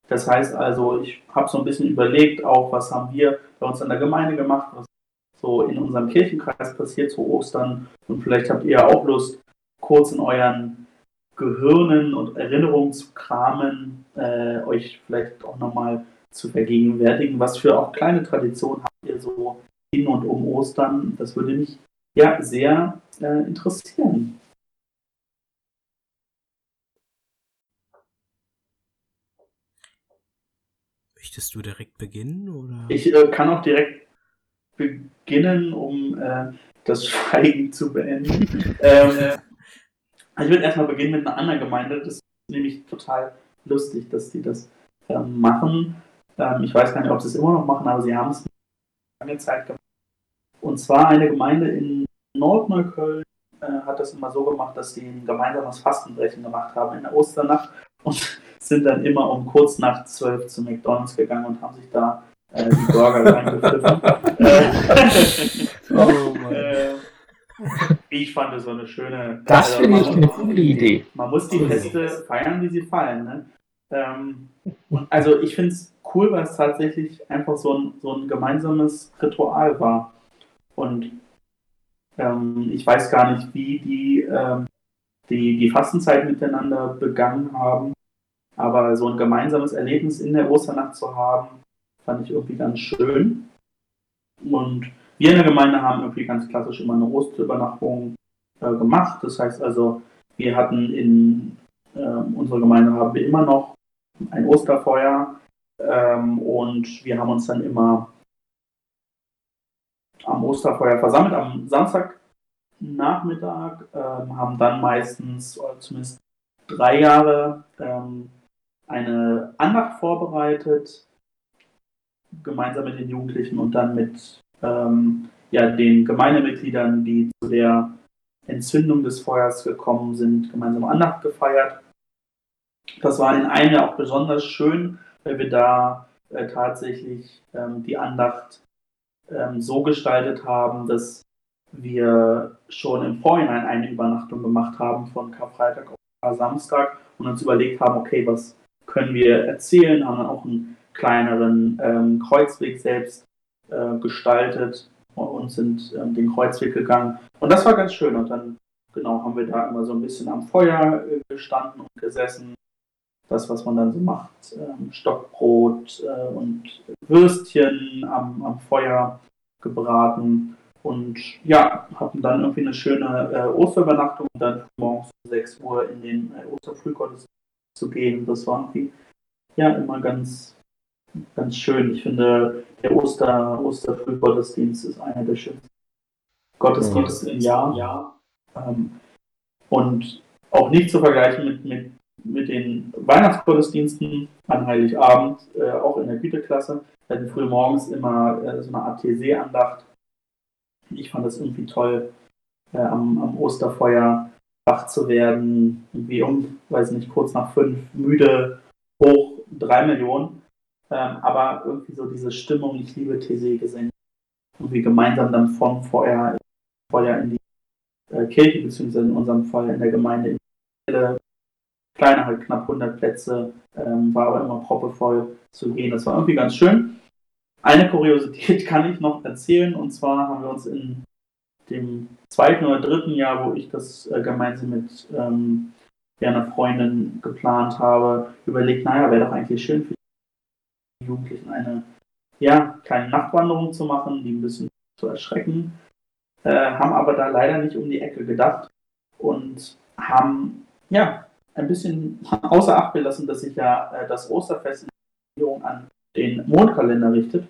Das heißt also, ich habe so ein bisschen überlegt, auch was haben wir bei uns in der Gemeinde gemacht, was so in unserem Kirchenkreis passiert zu Ostern. Und vielleicht habt ihr auch Lust, kurz in euren Gehirnen und Erinnerungen zu kramen, äh, euch vielleicht auch nochmal zu vergegenwärtigen. Was für auch kleine Traditionen habt ihr so in und um Ostern? Das würde mich ja sehr äh, interessieren. Möchtest du direkt beginnen? Oder? Ich äh, kann auch direkt beginnen, um äh, das [laughs] Schweigen zu beenden. ähm, [laughs] ich würde erstmal beginnen mit einer anderen Gemeinde. Das ist nämlich total lustig, dass die das ähm, machen. Ähm, ich weiß gar nicht, ob sie es immer noch machen, aber sie haben es lange Zeit gemacht. Und zwar eine Gemeinde in Nordneukölln äh, hat das immer so gemacht, dass sie ein gemeinsames Fastenbrechen gemacht haben in der Osternacht und [laughs] sind dann immer um kurz nach zwölf zu McDonalds gegangen und haben sich da äh, die Burger reingepfiffen. [laughs] [laughs] oh Mann. Äh, ich fand es so eine schöne. Das also, finde ich eine coole Idee. Man muss die Feste feiern, wie sie fallen. Ne? Ähm, also ich finde es cool, weil es tatsächlich einfach so ein, so ein gemeinsames Ritual war. Und ähm, ich weiß gar nicht, wie die, ähm, die die Fastenzeit miteinander begangen haben. Aber so ein gemeinsames Erlebnis in der Osternacht zu haben, fand ich irgendwie ganz schön. Und wir in der Gemeinde haben irgendwie ganz klassisch immer eine Osterübernachtung äh, gemacht. Das heißt also, wir hatten in äh, unserer Gemeinde haben wir immer noch ein Osterfeuer ähm, und wir haben uns dann immer am Osterfeuer versammelt, am Samstagnachmittag, ähm, haben dann meistens, oder zumindest drei Jahre, ähm, eine Andacht vorbereitet, gemeinsam mit den Jugendlichen und dann mit ähm, ja, den Gemeindemitgliedern, die zu der Entzündung des Feuers gekommen sind, gemeinsam Andacht gefeiert. Das war in einem Jahr auch besonders schön, weil wir da äh, tatsächlich ähm, die Andacht ähm, so gestaltet haben, dass wir schon im Vorhinein eine Übernachtung gemacht haben von Karfreitag auf Samstag und uns überlegt haben, okay, was können wir erzählen, haben dann auch einen kleineren ähm, Kreuzweg selbst äh, gestaltet und sind ähm, den Kreuzweg gegangen. Und das war ganz schön. Und dann, genau, haben wir da immer so ein bisschen am Feuer äh, gestanden und gesessen. Das, was man dann so macht, ähm, Stockbrot äh, und Würstchen am, am Feuer gebraten. Und ja, hatten dann irgendwie eine schöne äh, Osterübernachtung und dann morgens um 6 Uhr in den äh, Osterfrühgottesdienst zu gehen. Das war irgendwie ja immer ganz, ganz schön. Ich finde, der Oster, Osterfrühgottesdienst ist einer der schönsten Gottesdienste im Jahr. Ja. Ähm, und auch nicht zu vergleichen mit, mit, mit den Weihnachtsgottesdiensten an Heiligabend, äh, auch in der Güteklasse. Wir hatten früh morgens immer äh, so eine Art TC-Andacht. Ich fand das irgendwie toll, äh, am, am Osterfeuer wach zu werden, irgendwie um, weiß nicht, kurz nach fünf, müde, hoch, drei Millionen. Ähm, aber irgendwie so diese Stimmung, ich liebe TC gesehen. Wir gemeinsam dann von Feuer, Feuer in die äh, Kirche, beziehungsweise in unserem Fall in der Gemeinde in die kleine, halt knapp 100 Plätze, ähm, war aber immer proppevoll zu gehen. Das war irgendwie ganz schön. Eine Kuriosität [laughs] kann ich noch erzählen, und zwar haben wir uns in dem zweiten oder dritten Jahr, wo ich das äh, gemeinsam mit ähm, einer Freundin geplant habe, überlegt, naja, wäre doch eigentlich schön für Jugendlichen eine ja, kleine Nachtwanderung zu machen, die ein bisschen zu erschrecken, äh, haben aber da leider nicht um die Ecke gedacht und haben ja ein bisschen [laughs] außer Acht gelassen, dass sich ja äh, das Osterfest in an den Mondkalender richtet.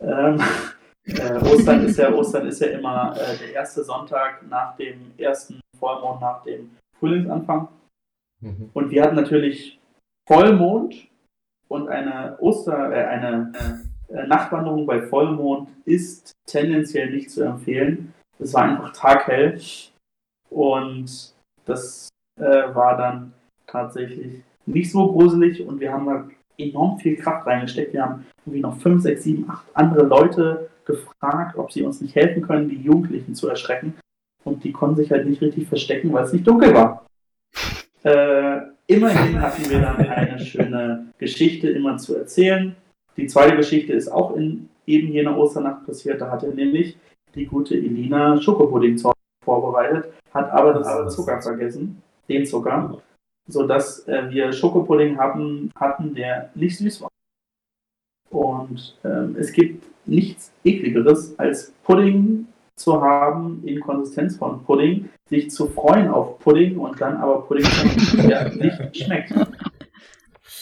Ähm, [laughs] äh, Ostern, ist ja, Ostern ist ja immer äh, der erste Sonntag nach dem ersten Vollmond, nach dem Frühlingsanfang. Mhm. Und wir hatten natürlich Vollmond und eine Oster, äh, eine äh, Nachtwanderung bei Vollmond ist tendenziell nicht zu empfehlen. Es war einfach taghell und das äh, war dann tatsächlich nicht so gruselig und wir haben da enorm viel Kraft reingesteckt. Wir haben irgendwie noch fünf, sechs, sieben, acht andere Leute gefragt, ob sie uns nicht helfen können, die Jugendlichen zu erschrecken. Und die konnten sich halt nicht richtig verstecken, weil es nicht dunkel war. Äh, immerhin hatten wir dann eine schöne Geschichte immer zu erzählen. Die zweite Geschichte ist auch in eben jener Osternacht passiert. Da hatte nämlich die gute Elina Schokopudding vorbereitet, hat aber das Zucker vergessen, den Zucker, sodass äh, wir Schokopudding haben, hatten, der nicht süß war. Und ähm, es gibt nichts ekligeres als Pudding zu haben in Konsistenz von Pudding, sich zu freuen auf Pudding und dann aber Pudding der nicht schmeckt.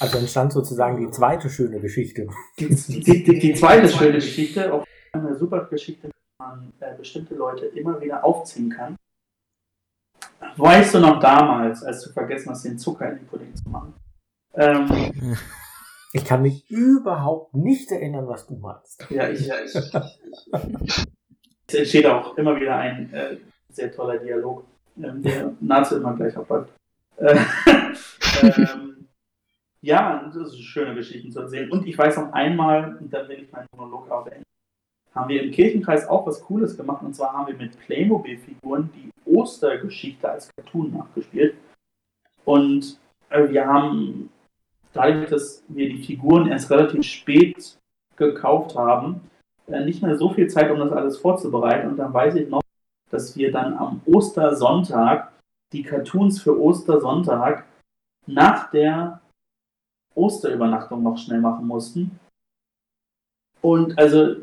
Also entstand sozusagen die zweite schöne Geschichte. Die, die, die, die zweite schöne Geschichte, auch eine super Geschichte, man äh, bestimmte Leute immer wieder aufziehen kann. Weißt du noch damals, als du vergessen hast, den Zucker in den Pudding zu machen? Ähm, ich kann mich überhaupt nicht erinnern, was du meinst. Ja, ich. Ja, ich es entsteht auch immer wieder ein äh, sehr toller Dialog, ähm, der nahezu immer gleich abläuft. Äh, [laughs] ähm, ja, das ist schöne Geschichten zu erzählen. Und ich weiß noch einmal, und dann will ich meinen Monolog auch beenden, haben wir im Kirchenkreis auch was Cooles gemacht. Und zwar haben wir mit Playmobil-Figuren die Ostergeschichte als Cartoon nachgespielt. Und äh, wir haben, dadurch, dass wir die Figuren erst relativ spät gekauft haben, äh, nicht mehr so viel Zeit, um das alles vorzubereiten. Und dann weiß ich noch, dass wir dann am Ostersonntag die Cartoons für Ostersonntag nach der Osterübernachtung noch schnell machen mussten. Und also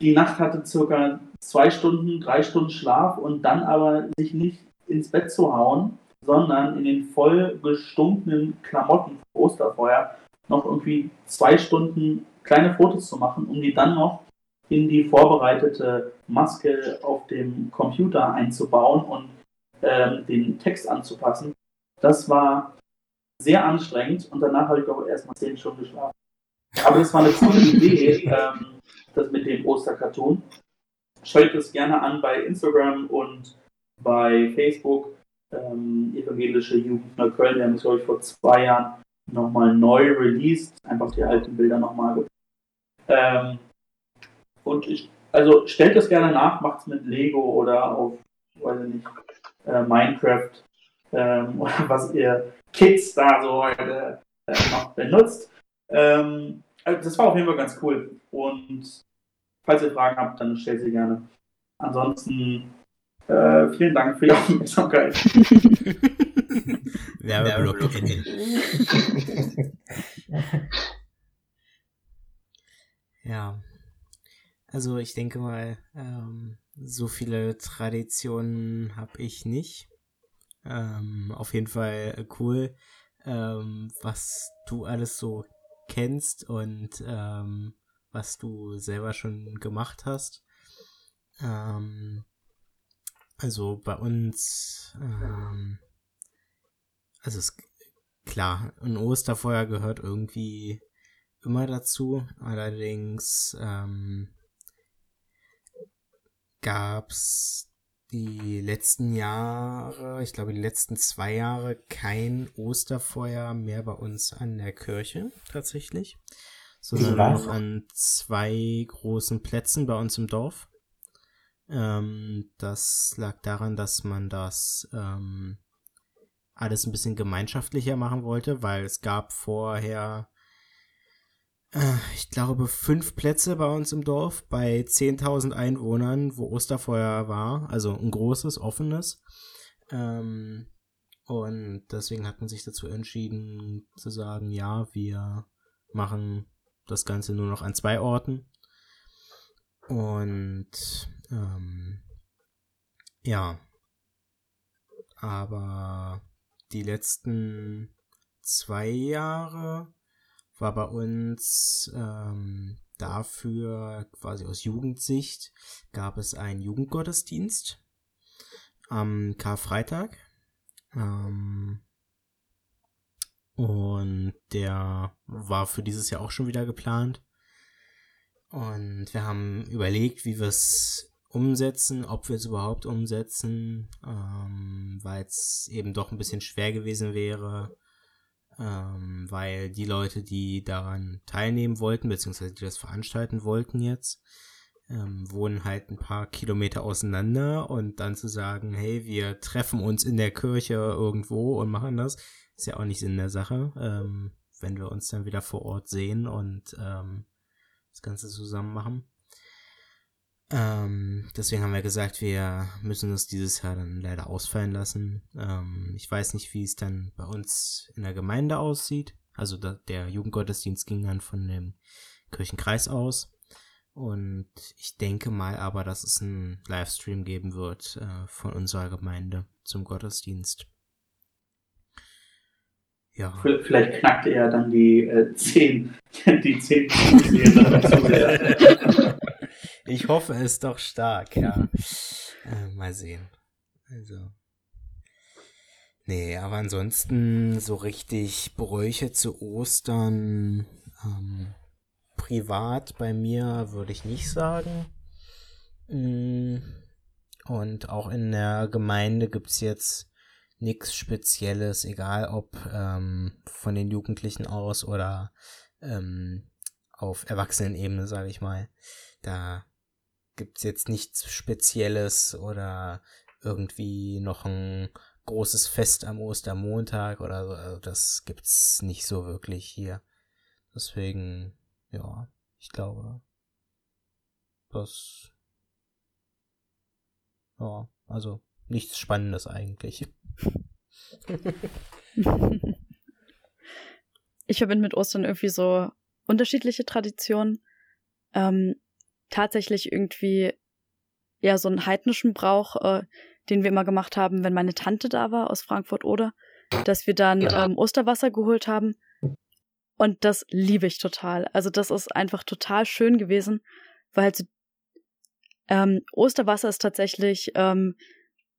die Nacht hatte circa zwei Stunden, drei Stunden Schlaf und dann aber sich nicht ins Bett zu hauen, sondern in den voll gestunkenen Klamotten für Osterfeuer noch irgendwie zwei Stunden kleine Fotos zu machen, um die dann noch in die vorbereitete Maske auf dem Computer einzubauen und ähm, den Text anzupassen. Das war sehr anstrengend und danach habe ich glaube erst mal zehn Stunden geschlafen. Aber das war eine coole [laughs] Idee, ähm, das mit dem Osterkarton. Schaut es gerne an bei Instagram und bei Facebook. Ähm, Evangelische Jugend Neukölln, wir haben es glaube ich vor zwei Jahren nochmal neu released, einfach die alten Bilder nochmal. Ähm, und ich, also stellt das gerne nach, macht es mit Lego oder auf, weiß ich nicht, äh, Minecraft ähm, [laughs] oder was ihr Kids da so heute äh, noch benutzt. Ähm, also das war auf jeden Fall ganz cool. Und falls ihr Fragen habt, dann stellt sie gerne. Ansonsten äh, vielen Dank für die [laughs] Aufmerksamkeit. [laughs] Werbeblock Ja. Also ich denke mal, ähm, so viele Traditionen habe ich nicht. Ähm, auf jeden Fall cool, ähm, was du alles so kennst und ähm, was du selber schon gemacht hast. Ähm, also bei uns, ähm, also es, klar, ein Osterfeuer gehört irgendwie immer dazu. Allerdings ähm, gab es die letzten Jahre, ich glaube die letzten zwei Jahre, kein Osterfeuer mehr bei uns an der Kirche tatsächlich, sondern noch an zwei großen Plätzen bei uns im Dorf. Ähm, das lag daran, dass man das ähm, alles ein bisschen gemeinschaftlicher machen wollte, weil es gab vorher ich glaube, fünf Plätze bei uns im Dorf bei 10.000 Einwohnern, wo Osterfeuer war. Also ein großes, offenes. Ähm, und deswegen hat man sich dazu entschieden zu sagen, ja, wir machen das Ganze nur noch an zwei Orten. Und ähm, ja, aber die letzten zwei Jahre war bei uns ähm, dafür quasi aus Jugendsicht gab es einen Jugendgottesdienst am Karfreitag. Ähm, und der war für dieses Jahr auch schon wieder geplant. Und wir haben überlegt, wie wir es umsetzen, ob wir es überhaupt umsetzen, ähm, weil es eben doch ein bisschen schwer gewesen wäre, ähm, weil die Leute, die daran teilnehmen wollten, beziehungsweise die das veranstalten wollten jetzt, ähm, wohnen halt ein paar Kilometer auseinander und dann zu sagen, hey, wir treffen uns in der Kirche irgendwo und machen das, ist ja auch nicht Sinn der Sache, ähm, wenn wir uns dann wieder vor Ort sehen und ähm, das Ganze zusammen machen. Ähm, deswegen haben wir gesagt, wir müssen das dieses Jahr dann leider ausfallen lassen. Ähm, ich weiß nicht, wie es dann bei uns in der Gemeinde aussieht. Also da, der Jugendgottesdienst ging dann von dem Kirchenkreis aus. Und ich denke mal aber, dass es einen Livestream geben wird äh, von unserer Gemeinde zum Gottesdienst. Ja. Vielleicht knackte er dann die äh, 10, [laughs] die 10 [laughs] Ich hoffe es doch stark, ja. [laughs] Äh, mal sehen. Also. Nee, aber ansonsten so richtig Bräuche zu Ostern ähm, privat bei mir würde ich nicht sagen. Mm, und auch in der Gemeinde gibt es jetzt nichts Spezielles, egal ob ähm, von den Jugendlichen aus oder ähm, auf Erwachsenenebene, sage ich mal. Da gibt's jetzt nichts Spezielles oder irgendwie noch ein großes Fest am Ostermontag oder so. Also das gibt's nicht so wirklich hier. Deswegen, ja, ich glaube, das, ja, also nichts Spannendes eigentlich. [laughs] ich verbinde mit Ostern irgendwie so unterschiedliche Traditionen. Ähm, tatsächlich irgendwie ja so einen heidnischen Brauch, äh, den wir immer gemacht haben, wenn meine Tante da war aus Frankfurt oder, dass wir dann ja. ähm, Osterwasser geholt haben. Und das liebe ich total. Also das ist einfach total schön gewesen, weil halt so, ähm, Osterwasser ist tatsächlich ähm,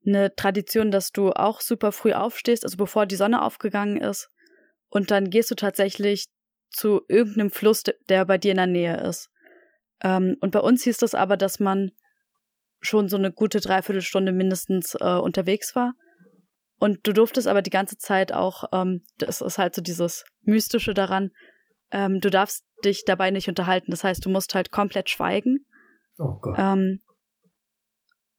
eine Tradition, dass du auch super früh aufstehst, also bevor die Sonne aufgegangen ist. Und dann gehst du tatsächlich zu irgendeinem Fluss, der bei dir in der Nähe ist. Ähm, und bei uns hieß das aber, dass man schon so eine gute Dreiviertelstunde mindestens äh, unterwegs war. Und du durftest aber die ganze Zeit auch, ähm, das ist halt so dieses Mystische daran, ähm, du darfst dich dabei nicht unterhalten. Das heißt, du musst halt komplett schweigen. Oh Gott. Ähm,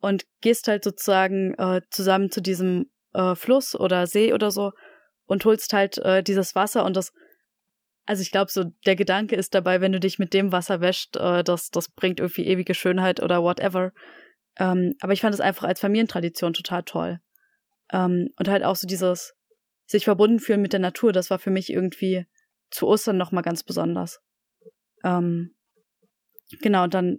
und gehst halt sozusagen äh, zusammen zu diesem äh, Fluss oder See oder so und holst halt äh, dieses Wasser und das also ich glaube, so der Gedanke ist dabei, wenn du dich mit dem Wasser wäscht, äh, das, das bringt irgendwie ewige Schönheit oder whatever. Ähm, aber ich fand es einfach als Familientradition total toll. Ähm, und halt auch so dieses sich verbunden fühlen mit der Natur, das war für mich irgendwie zu Ostern nochmal ganz besonders. Ähm, genau, und dann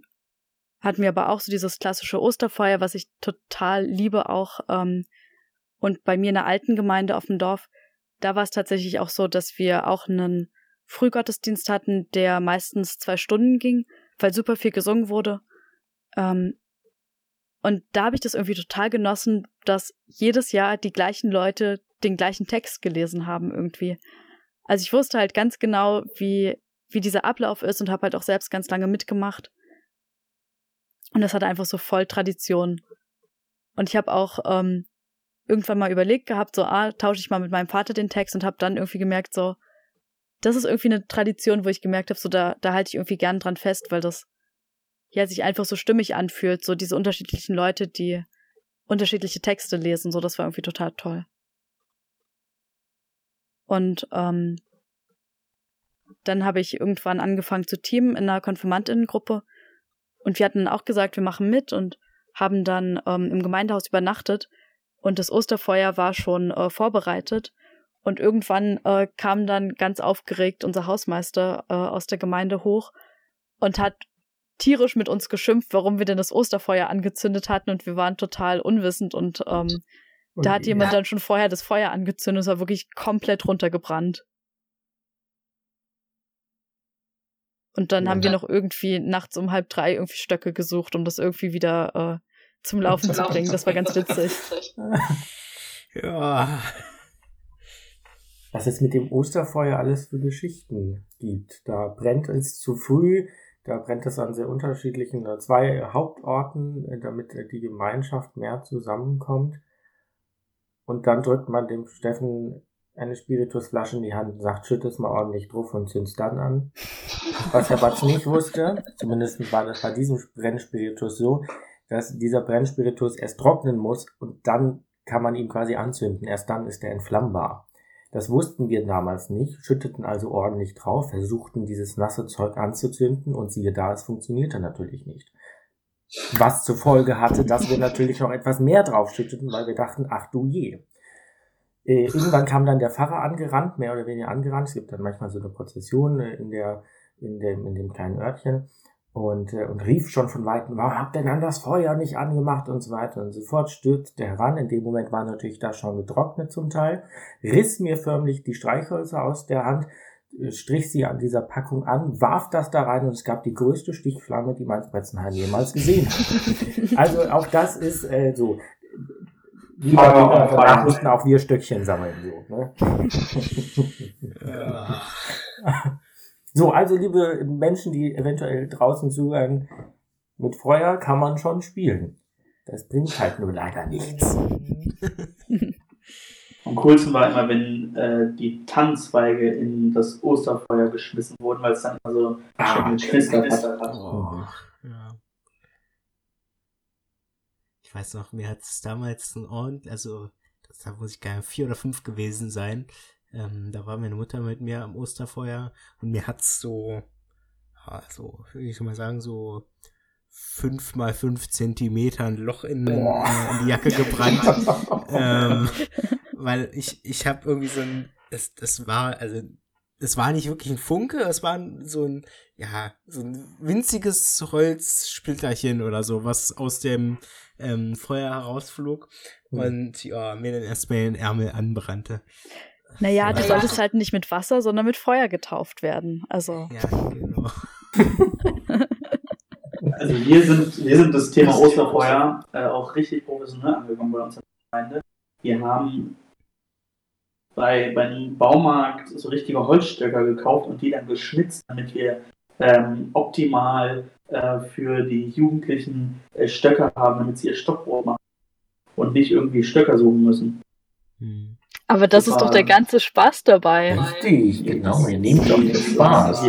hatten wir aber auch so dieses klassische Osterfeuer, was ich total liebe auch. Ähm, und bei mir in der alten Gemeinde auf dem Dorf, da war es tatsächlich auch so, dass wir auch einen Frühgottesdienst hatten, der meistens zwei Stunden ging, weil super viel gesungen wurde. Ähm, und da habe ich das irgendwie total genossen, dass jedes Jahr die gleichen Leute den gleichen Text gelesen haben irgendwie. Also ich wusste halt ganz genau, wie, wie dieser Ablauf ist und habe halt auch selbst ganz lange mitgemacht. Und das hatte einfach so voll Tradition. Und ich habe auch ähm, irgendwann mal überlegt gehabt, so, ah, tausche ich mal mit meinem Vater den Text und habe dann irgendwie gemerkt, so, das ist irgendwie eine Tradition, wo ich gemerkt habe, so da, da halte ich irgendwie gern dran fest, weil das ja sich einfach so stimmig anfühlt, so diese unterschiedlichen Leute, die unterschiedliche Texte lesen, so das war irgendwie total toll. Und ähm, dann habe ich irgendwann angefangen zu teamen in einer Konfirmandinnengruppe. Und wir hatten auch gesagt, wir machen mit und haben dann ähm, im Gemeindehaus übernachtet. Und das Osterfeuer war schon äh, vorbereitet. Und irgendwann äh, kam dann ganz aufgeregt unser Hausmeister äh, aus der Gemeinde hoch und hat tierisch mit uns geschimpft, warum wir denn das Osterfeuer angezündet hatten. Und wir waren total unwissend und ähm, und da hat jemand ja. dann schon vorher das Feuer angezündet. Es war wirklich komplett runtergebrannt. Und dann ja. haben wir noch irgendwie nachts um halb drei irgendwie Stöcke gesucht, um das irgendwie wieder äh, zum Laufen zum zu Laufen bringen. Das war ganz witzig. [laughs] ja. Was es mit dem Osterfeuer alles für Geschichten gibt. Da brennt es zu früh, da brennt es an sehr unterschiedlichen, äh, zwei Hauptorten, äh, damit äh, die Gemeinschaft mehr zusammenkommt. Und dann drückt man dem Steffen eine Spiritusflasche in die Hand und sagt, schütt es mal ordentlich drauf und zünd's dann an. Was Herr Batsch nicht wusste, zumindest war das bei diesem Brennspiritus so, dass dieser Brennspiritus erst trocknen muss und dann kann man ihn quasi anzünden. Erst dann ist er entflammbar. Das wussten wir damals nicht, schütteten also ordentlich drauf, versuchten dieses nasse Zeug anzuzünden und siehe da, es funktionierte natürlich nicht. Was zur Folge hatte, dass wir natürlich noch etwas mehr draufschütteten, weil wir dachten, ach du je. Äh, irgendwann kam dann der Pfarrer angerannt, mehr oder weniger angerannt. Es gibt dann manchmal so eine Prozession äh, in, der, in, dem, in dem kleinen Örtchen und, äh, und rief schon von weitem, warum habt ihr dann das Feuer nicht angemacht und so weiter und sofort stürzte heran. In dem Moment war natürlich da schon getrocknet zum Teil, riss mir förmlich die Streichhölzer aus der Hand strich sie an dieser Packung an, warf das da rein und es gab die größte Stichflamme, die mein Spretzenheim jemals gesehen hat. [laughs] also auch das ist äh, so. Die danach mussten auch wir Stöckchen sammeln. So, ne? [laughs] [laughs] so, also liebe Menschen, die eventuell draußen zuhören, mit Feuer kann man schon spielen. Das bringt halt nur leider nichts. [laughs] Am coolsten war immer, wenn äh, die Tannenzweige in das Osterfeuer geschmissen wurden, weil es dann immer so ah, geknistert hat. Oh, ja. Ich weiß noch, mir hat es damals ein Ort, also da muss ich gar nicht vier oder fünf gewesen sein. Ähm, da war meine Mutter mit mir am Osterfeuer und mir hat es so, also, würde ich mal sagen, so fünf mal fünf Zentimeter ein Loch in, äh, in die Jacke [laughs] gebrannt. ähm, weil ich, ich habe irgendwie so ein, das, das war, also, es war nicht wirklich ein Funke, es war so ein, ja, so ein winziges Holzsplitterchen oder so, was aus dem ähm, Feuer herausflog mhm. und ja, mir dann erstmal den Ärmel anbrannte. Naja, du solltest halt nicht mit Wasser, sondern mit Feuer getauft werden. Also. Ja, genau. also wir sind, wir sind das Thema Osterfeuer äh, auch richtig professionell angekommen bei uns in der Gemeinde. Wir haben bei, bei einem Baumarkt so richtige Holzstöcker gekauft und die dann geschnitzt, damit wir ähm, optimal äh, für die Jugendlichen äh, Stöcker haben, damit sie ihr Stockbrot machen und nicht irgendwie Stöcker suchen müssen. Hm. Aber das, das ist doch der ganze Spaß dabei. Richtig, genau. Wir nehmen doch den Spaß.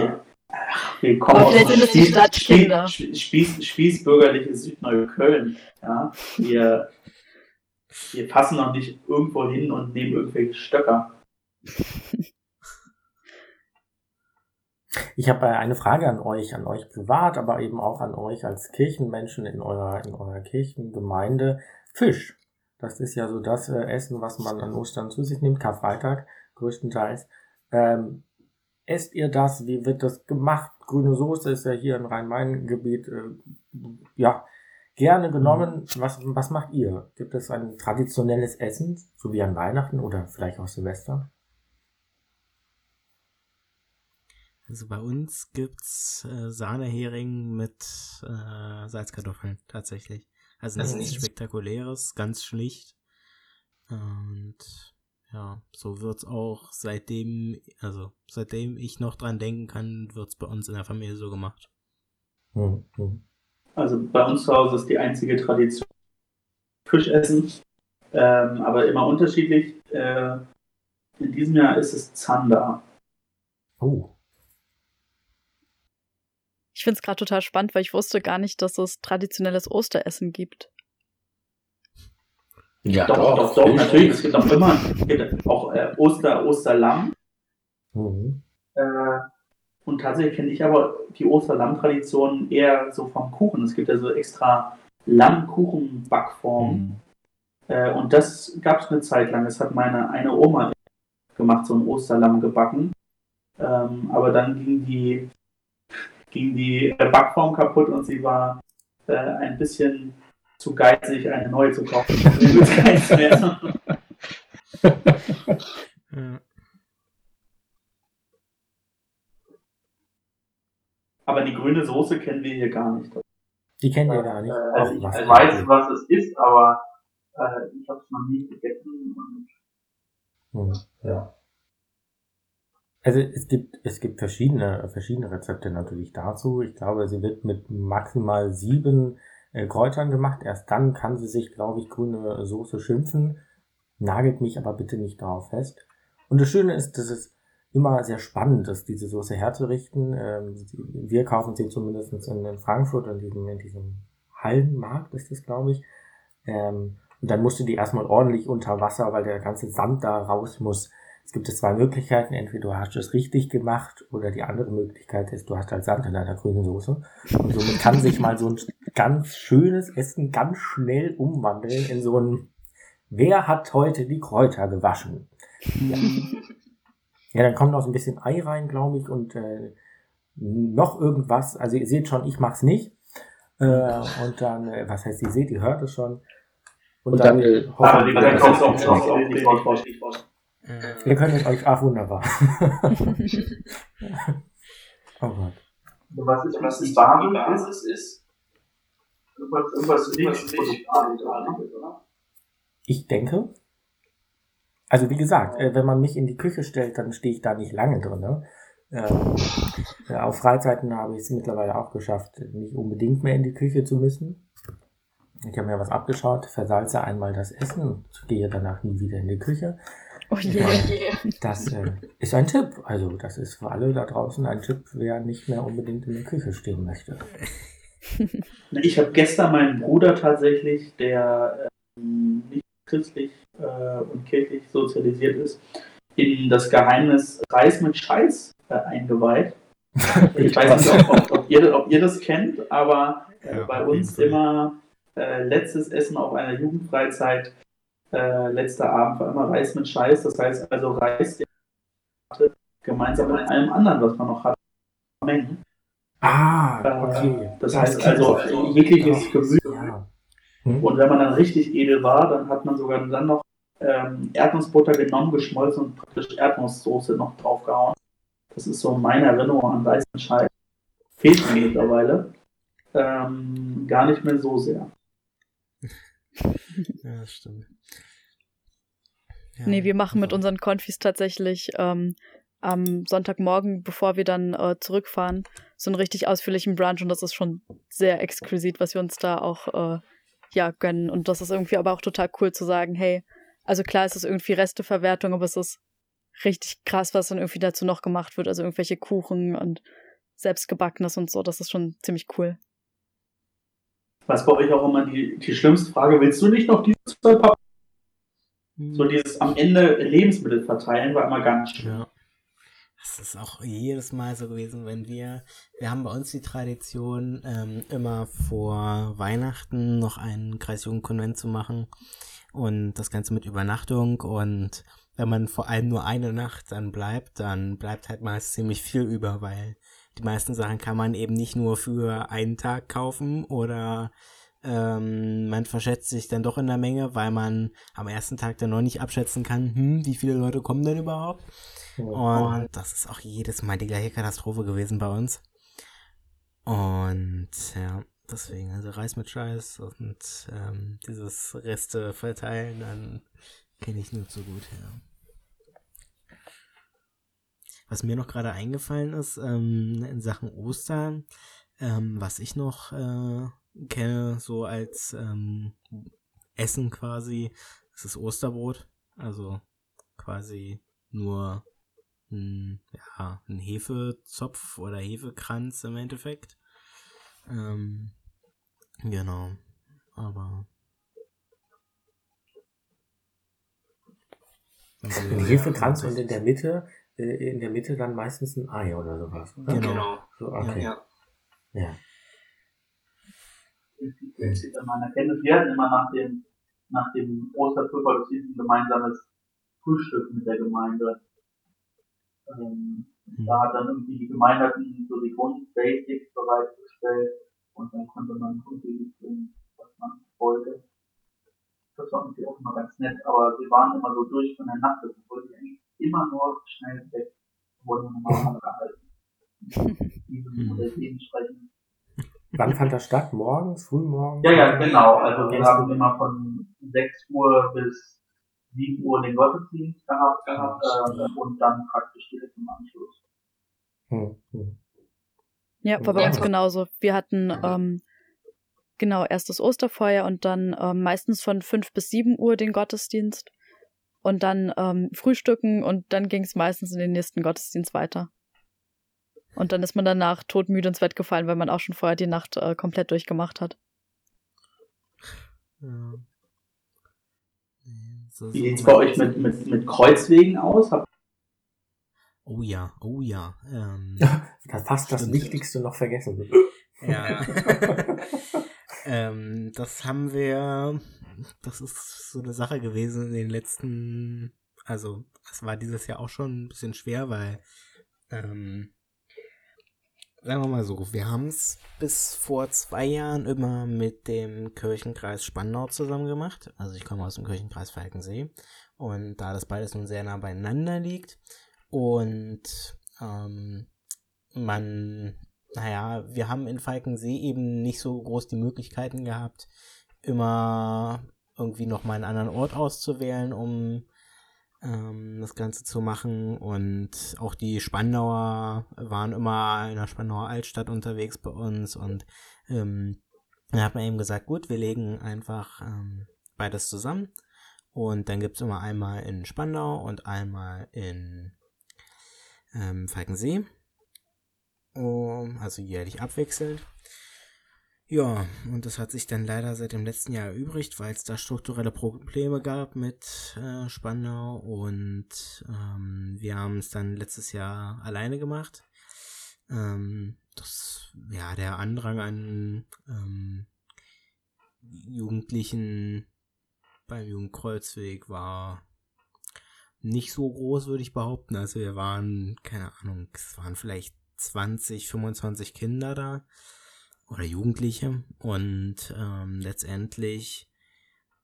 Wir, kommen Aber aus sind Spieß, Stadtkinder. Spieß, Spießbürgerliches Südneukölln. Ja? Wir wir passen noch nicht irgendwo hin und nehmen irgendwelche Stöcker. Ich habe äh, eine Frage an euch, an euch privat, aber eben auch an euch als Kirchenmenschen in eurer, in eurer Kirchengemeinde. Fisch. Das ist ja so das äh, Essen, was man an Ostern zu sich nimmt, Karfreitag größtenteils. Ähm, esst ihr das? Wie wird das gemacht? Grüne Soße ist ja hier im Rhein-Main-Gebiet, äh, ja, gerne genommen. Was, was macht ihr? Gibt es ein traditionelles Essen, so wie an Weihnachten oder vielleicht auch Silvester? Also bei uns gibt's äh, Sahnehering mit äh, Salzkartoffeln tatsächlich. Also nichts also Spektakuläres, ganz schlicht. Und ja, so wird's auch seitdem, also seitdem ich noch dran denken kann, wird's bei uns in der Familie so gemacht. Also bei uns zu Hause ist die einzige Tradition Fisch essen, ähm, aber immer unterschiedlich. Äh, in diesem Jahr ist es Zander. Oh. Ich finde es gerade total spannend, weil ich wusste gar nicht, dass es traditionelles Osteressen gibt. Ja, doch, doch, doch, doch natürlich. Es gibt auch immer gibt auch äh, Oster, Osterlamm. Mhm. Äh, Und tatsächlich kenne ich aber die Osterlamm-Tradition eher so vom Kuchen. Es gibt ja so extra Lammkuchen-Backformen. Mhm. Äh, und das gab es eine Zeit lang. Das hat meine eine Oma gemacht, so ein Osterlamm gebacken. Ähm, aber dann ging die, ging die Backform kaputt und sie war äh, ein bisschen zu geizig, eine neue zu kaufen. [laughs] [laughs] Aber die grüne Soße kennen wir hier gar nicht. Die kennen wir gar nicht. Äh, also ich weiß, was es ist, aber äh, ich habe es noch nie gegessen. Und hm, ja. Also es gibt es gibt verschiedene verschiedene Rezepte natürlich dazu. Ich glaube, sie wird mit maximal sieben äh, Kräutern gemacht. Erst dann kann sie sich, glaube ich, grüne Soße schimpfen. Nagelt mich aber bitte nicht darauf fest. Und das Schöne ist, dass es immer sehr spannend ist, diese Soße herzurichten. Ähm, wir kaufen sie zumindest in, Frankfurt, in diesem, in diesem Hallenmarkt ist das, glaube ich. Ähm, und dann musst du die erstmal ordentlich unter Wasser, weil der ganze Sand da raus muss. Es gibt zwei Möglichkeiten. Entweder du hast es richtig gemacht oder die andere Möglichkeit ist, du hast halt Sand in deiner grünen Soße. Und somit kann sich mal so ein ganz schönes Essen ganz schnell umwandeln in so ein Wer hat heute die Kräuter gewaschen? Ja. [laughs] Ja, dann kommt noch so ein bisschen Ei rein, glaube ich, und äh, noch irgendwas. Also ihr seht schon, ich mach's nicht. Äh, und dann, äh, was heißt, ihr seht, ihr hört es schon. Und, und dann, dann äh, ah, die, dann kommt auch noch Stichwort. Ihr könnt es euch, ach wunderbar. [laughs] oh Gott. Was ist, was ist Basis ist? Irgendwas, irgendwas Milchproduktartiges, oder? Ich denke, also wie gesagt, äh, wenn man mich in die Küche stellt, dann stehe ich da nicht lange drin. Ne? Ähm, äh, auf Freizeiten habe ich es mittlerweile auch geschafft, nicht unbedingt mehr in die Küche zu müssen. Ich habe mir was abgeschaut, versalze einmal das Essen, gehe danach nie wieder in die Küche. Oh je. Meine, das äh, ist ein Tipp. Also das ist für alle da draußen ein Tipp, wer nicht mehr unbedingt in der Küche stehen möchte. Ich habe gestern meinen Bruder tatsächlich, der ähm, nicht christlich äh, und kirchlich sozialisiert ist, in das Geheimnis Reis mit Scheiß äh, eingeweiht. [laughs] ich weiß nicht, ob, ob, ihr, ob, ihr, das kennt, aber äh, ja, bei uns immer äh, letztes Essen auf einer Jugendfreizeit, äh, letzter Abend war immer Reis mit Scheiß. Das heißt also Reis, den hatte, gemeinsam mit allem anderen, was man noch hat, mengen. Ah, äh, okay. das, das heißt also jegliches Gemüse. Ja. Hm? Und wenn man dann richtig edel war, dann hat man sogar dann noch ähm, Erdnussbutter genommen, geschmolzen und praktisch Erdnusssoße noch draufgehauen. Das ist so meine Erinnerung an weißen Scheiß. Fehlt mir mittlerweile. Ähm, gar nicht mehr so sehr. [laughs] ja, das stimmt. Ja. Nee, wir machen mit unseren Konfis tatsächlich ähm, am Sonntagmorgen, bevor wir dann äh, zurückfahren, so einen richtig ausführlichen Brunch und das ist schon sehr exquisit, was wir uns da auch äh, ja gönnen. Und das ist irgendwie aber auch total cool zu sagen, hey, also klar ist es irgendwie Resteverwertung, aber es ist richtig krass, was dann irgendwie dazu noch gemacht wird. Also irgendwelche Kuchen und selbstgebackenes und so. Das ist schon ziemlich cool. Was bei euch auch immer die, die schlimmste Frage, willst du nicht noch diese zwei Pappen? Hm. So dieses am Ende Lebensmittel verteilen war immer ganz schön. Ja. Das ist auch jedes Mal so gewesen, wenn wir, wir haben bei uns die Tradition, ähm, immer vor Weihnachten noch einen Kreisjugendkonvent zu machen und das Ganze mit Übernachtung und wenn man vor allem nur eine Nacht dann bleibt, dann bleibt halt meist ziemlich viel über, weil die meisten Sachen kann man eben nicht nur für einen Tag kaufen oder ähm, man verschätzt sich dann doch in der Menge, weil man am ersten Tag dann noch nicht abschätzen kann, hm, wie viele Leute kommen denn überhaupt. Und das ist auch jedes Mal die gleiche Katastrophe gewesen bei uns. Und ja, deswegen, also Reis mit Scheiß und ähm, dieses Reste verteilen, dann kenne ich nur zu gut, ja. Was mir noch gerade eingefallen ist, ähm, in Sachen Ostern, ähm, was ich noch äh, kenne, so als ähm, Essen quasi, ist das Osterbrot. Also quasi nur ein, ja, ein Hefezopf oder Hefekranz im Endeffekt. Ähm, genau. Aber. Also, ein Hefekranz und in der Mitte in der Mitte dann meistens ein Ei oder sowas. Oder? Genau. So, okay. Ja. Ja. In meiner Kenntnis, wir hatten immer nach dem, nach dem Osterfürgottesdienst ein gemeinsames Frühstück mit der Gemeinde. Ähm, Mhm. Da hat dann irgendwie die Gemeinde so die Grundbasics bereitgestellt und dann konnte man irgendwie was man wollte. Das war irgendwie auch immer ganz nett, aber wir waren immer so durch von der Nacht, das wollte ich eigentlich immer nur schnell weg, wurden wir nochmal gehalten. Diesem oder dementsprechend. Wann fand das statt? Morgens? Frühmorgens? Ja, ja, genau. Also wir haben immer von 6 Uhr bis 7 Uhr den Gottesdienst gehabt, gehabt äh, und dann praktisch direkt im Anschluss. Hm, hm. Ja, war bei uns genauso. Wir hatten ähm, genau erst das Osterfeuer und dann ähm, meistens von 5 bis 7 Uhr den Gottesdienst und dann ähm, Frühstücken und dann ging es meistens in den nächsten Gottesdienst weiter. Und dann ist man danach todmüde ins Bett gefallen, weil man auch schon vorher die Nacht äh, komplett durchgemacht hat. Ja. So- Wie so sieht's bei euch mit, mit, mit Kreuzwegen aus? Habt Oh ja, oh ja. Ähm, Da [laughs] fast das. Wichtigste noch vergessen. ja. [laughs] [laughs] ähm, das haben wir, das ist so eine Sache gewesen in den letzten, also es war dieses Jahr auch schon ein bisschen schwer, weil, ähm, sagen wir mal so, wir haben es bis vor zwei Jahren immer mit dem Kirchenkreis Spandau zusammen gemacht. Also ich komme aus dem Kirchenkreis Falkensee und da das beides nun sehr nah beieinander liegt und ähm, man naja, wir haben in Falkensee eben nicht so groß die Möglichkeiten gehabt, immer irgendwie noch mal einen anderen Ort auszuwählen, um ähm, das Ganze zu machen. Und auch die Spandauer waren immer in der Spandauer Altstadt unterwegs bei uns. Und ähm, da hat man eben gesagt, gut, wir legen einfach ähm, beides zusammen. Und dann gibt es immer einmal in Spandau und einmal in ähm, Falkensee um, also jährlich abwechselnd. Ja, und das hat sich dann leider seit dem letzten Jahr erübrigt, weil es da strukturelle Probleme gab mit äh, Spandau und ähm, wir haben es dann letztes Jahr alleine gemacht. Ähm, das, ja, der Andrang an ähm, Jugendlichen beim Jugendkreuzweg war nicht so groß, würde ich behaupten. Also wir waren, keine Ahnung, es waren vielleicht 20, 25 Kinder da oder Jugendliche und ähm, letztendlich,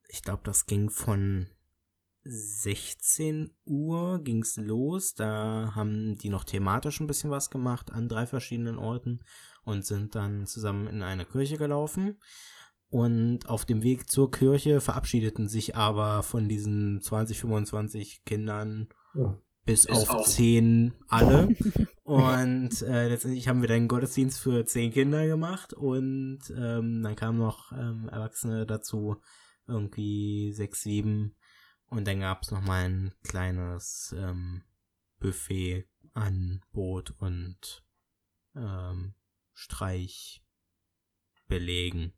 ich glaube, das ging von 16 Uhr ging's los. Da haben die noch thematisch ein bisschen was gemacht an drei verschiedenen Orten und sind dann zusammen in eine Kirche gelaufen. Und auf dem Weg zur Kirche verabschiedeten sich aber von diesen 20, 25 Kindern. Bis, Bis auf, auf. 10 alle. [laughs] und äh, letztendlich haben wir dann einen Gottesdienst für 10 Kinder gemacht und ähm, dann kamen noch ähm, Erwachsene dazu, irgendwie 6, 7. Und dann gab es noch mal ein kleines ähm, Buffet an Brot und ähm, Streichbelegen.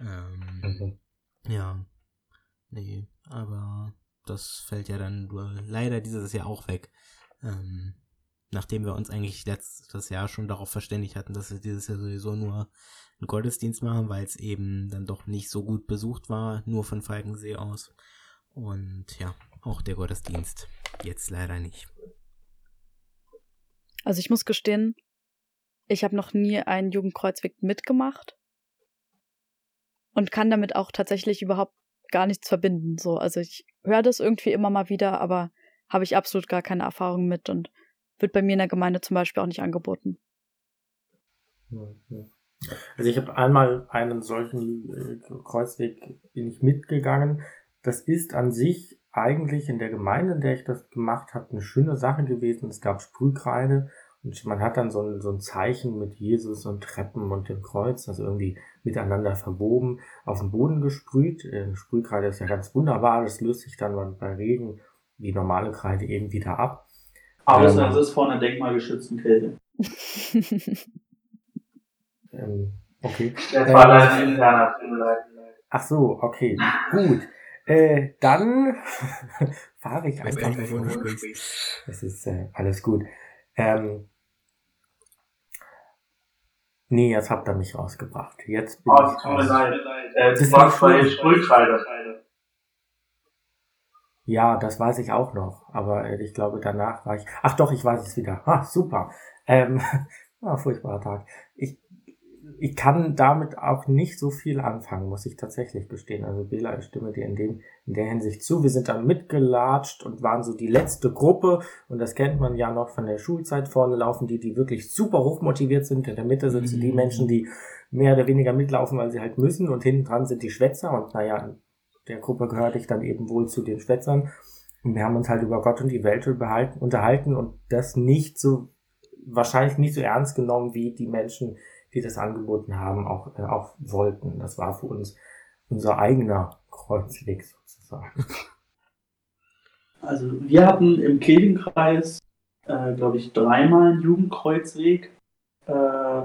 Ähm, Mhm. ja. Nee, aber das fällt ja dann leider dieses Jahr auch weg. Ähm, nachdem wir uns eigentlich letztes Jahr schon darauf verständigt hatten, dass wir dieses Jahr sowieso nur einen Gottesdienst machen, weil es eben dann doch nicht so gut besucht war, nur von Falkensee aus. Und ja, auch der Gottesdienst jetzt leider nicht. Also ich muss gestehen, ich habe noch nie einen Jugendkreuzweg mitgemacht und kann damit auch tatsächlich überhaupt gar nichts verbinden. So, also ich höre das irgendwie immer mal wieder, aber habe ich absolut gar keine Erfahrung mit und wird bei mir in der Gemeinde zum Beispiel auch nicht angeboten. Also ich habe einmal einen solchen äh, Kreuzweg bin ich mitgegangen. Das ist an sich eigentlich in der Gemeinde, in der ich das gemacht habe, eine schöne Sache gewesen. Es gab Sprühkreide und man hat dann so ein, so ein Zeichen mit Jesus und Treppen und dem Kreuz, also irgendwie miteinander verwoben, auf den Boden gesprüht. Äh, Sprühkreide ist ja ganz wunderbar, das löst sich dann bei Regen wie normale Kreide eben wieder ab. Außer Ähm. es ist vor einer denkmalgeschützten Kirche. [laughs] Ähm, okay. Das war leider ein interner. Ach so, okay, gut. Äh, dann [laughs] fahre ich sprichst. Das ist äh, alles gut. Ähm, nee, jetzt habt ihr mich rausgebracht. Jetzt bin Oh, ich es tut mir leid. Äh, Das warst nicht bei schlimm. Sprühkreide. Ja, das weiß ich auch noch, aber äh, ich glaube, danach war ich. Ach doch, ich weiß es wieder. Ah, super. Ähm, [laughs] ah, furchtbarer Tag. Ich, ich kann damit auch nicht so viel anfangen, muss ich tatsächlich gestehen. Also Bela, ich stimme dir in, dem, in der Hinsicht zu. Wir sind da mitgelatscht und waren so die letzte Gruppe und das kennt man ja noch von der Schulzeit. Vorne laufen die, die wirklich super hochmotiviert sind. In der Mitte sitzen die Mhm. Menschen, die mehr oder weniger mitlaufen, weil sie halt müssen und hinten dran sind die Schwätzer und naja, der Gruppe gehörte ich dann eben wohl zu den Schwätzern. Und wir haben uns halt über Gott und die Welt unterhalten und das nicht so, wahrscheinlich nicht so ernst genommen, wie die Menschen, die das angeboten haben, auch, äh, auch wollten. Das war für uns unser eigener Kreuzweg sozusagen. Also wir hatten im Kirchenkreis, äh, glaube ich, dreimal einen Jugendkreuzweg. Äh,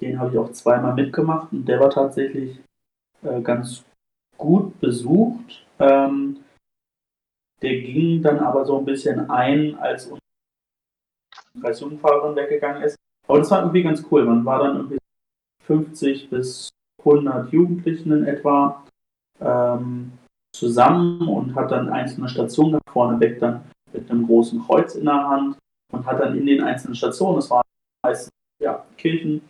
den habe ich auch zweimal mitgemacht und der war tatsächlich äh, ganz gut besucht. Ähm, der ging dann aber so ein bisschen ein, als unsere Kreisjugendfahrerin weggegangen ist. Aber das war irgendwie ganz cool. Man war dann irgendwie 50 bis 100 Jugendlichen in etwa ähm, zusammen und hat dann einzelne Stationen nach vorne weg dann mit einem großen Kreuz in der Hand und hat dann in den einzelnen Stationen, das waren meistens ja, Kirchen,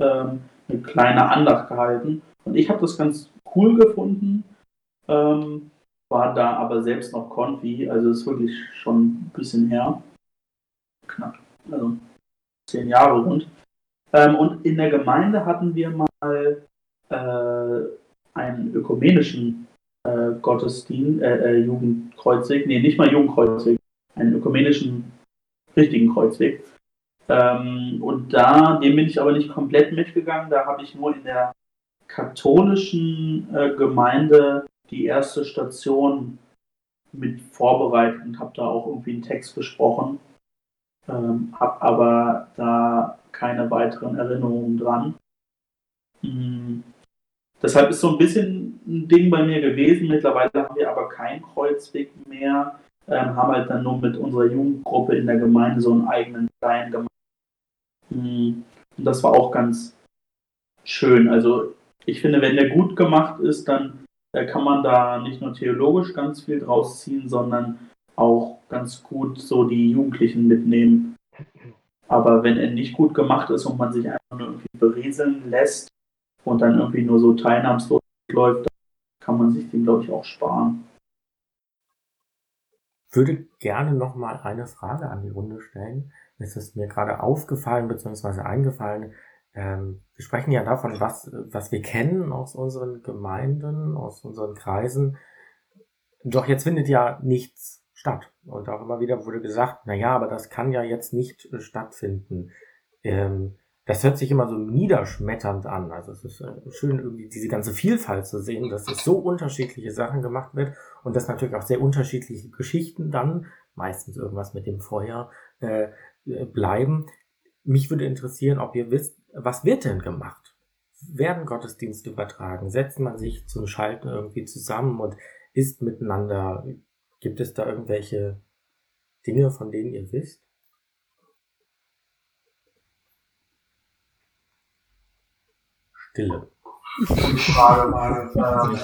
ähm, eine kleine Andacht gehalten. Und ich habe das ganz cool gefunden, ähm, war da aber selbst noch Konfi, also ist wirklich schon ein bisschen her. Knapp, also zehn Jahre rund. Ähm, und in der Gemeinde hatten wir mal äh, einen ökumenischen äh, Gottesdienst, äh, äh, Jugendkreuzweg, nee, nicht mal Jugendkreuzweg, einen ökumenischen richtigen Kreuzweg. Ähm, und da, dem bin ich aber nicht komplett mitgegangen, da habe ich nur in der katholischen äh, Gemeinde die erste Station mit vorbereitet und habe da auch irgendwie einen Text gesprochen, ähm, habe aber da keine weiteren Erinnerungen dran. Mm. Deshalb ist so ein bisschen ein Ding bei mir gewesen. Mittlerweile haben wir aber keinen Kreuzweg mehr, ähm, haben halt dann nur mit unserer Jugendgruppe in der Gemeinde so einen eigenen kleinen gemacht. Mm. Und das war auch ganz schön. Also ich finde, wenn der gut gemacht ist, dann äh, kann man da nicht nur theologisch ganz viel draus ziehen, sondern auch ganz gut so die Jugendlichen mitnehmen. Aber wenn er nicht gut gemacht ist und man sich einfach nur irgendwie berieseln lässt und dann irgendwie nur so teilnahmslos läuft, kann man sich den, glaube ich, auch sparen. würde gerne noch mal eine Frage an die Runde stellen. Es ist mir gerade aufgefallen bzw. eingefallen. Ähm, wir sprechen ja davon, was, was wir kennen aus unseren Gemeinden, aus unseren Kreisen. Doch jetzt findet ja nichts statt. Und auch immer wieder wurde gesagt, na ja, aber das kann ja jetzt nicht äh, stattfinden. Ähm, das hört sich immer so niederschmetternd an. Also es ist äh, schön, irgendwie diese ganze Vielfalt zu sehen, dass es so unterschiedliche Sachen gemacht wird und dass natürlich auch sehr unterschiedliche Geschichten dann, meistens irgendwas mit dem Feuer, äh, äh, bleiben. Mich würde interessieren, ob ihr wisst, was wird denn gemacht? Werden Gottesdienste übertragen? Setzt man sich zum Schalten irgendwie zusammen und ist miteinander? Gibt es da irgendwelche Dinge, von denen ihr wisst? Stille. Die Frage war,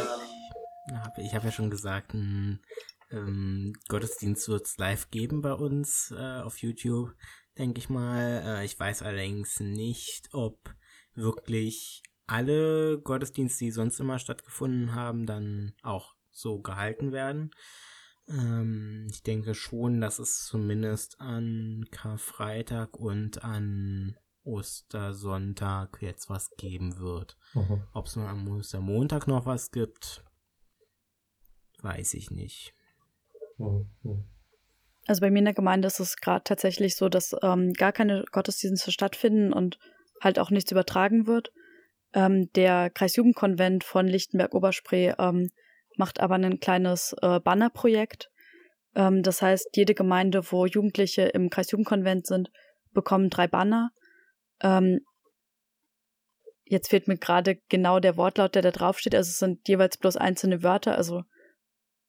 ähm, Ich habe ja schon gesagt, ein ähm, Gottesdienst wird es live geben bei uns äh, auf YouTube, denke ich mal. Äh, ich weiß allerdings nicht, ob wirklich alle Gottesdienste, die sonst immer stattgefunden haben, dann auch so gehalten werden. Ähm, ich denke schon, dass es zumindest an Karfreitag und an Ostersonntag jetzt was geben wird. Mhm. Ob es nur am Ostermontag noch was gibt, weiß ich nicht. Mhm. Also bei mir in der Gemeinde ist es gerade tatsächlich so, dass ähm, gar keine Gottesdienste stattfinden und halt auch nichts übertragen wird. Ähm, der Kreisjugendkonvent von Lichtenberg-Oberspree ähm, macht aber ein kleines äh, Bannerprojekt. Ähm, das heißt, jede Gemeinde, wo Jugendliche im Kreisjugendkonvent sind, bekommen drei Banner. Ähm, jetzt fehlt mir gerade genau der Wortlaut, der da draufsteht. Also es sind jeweils bloß einzelne Wörter. Also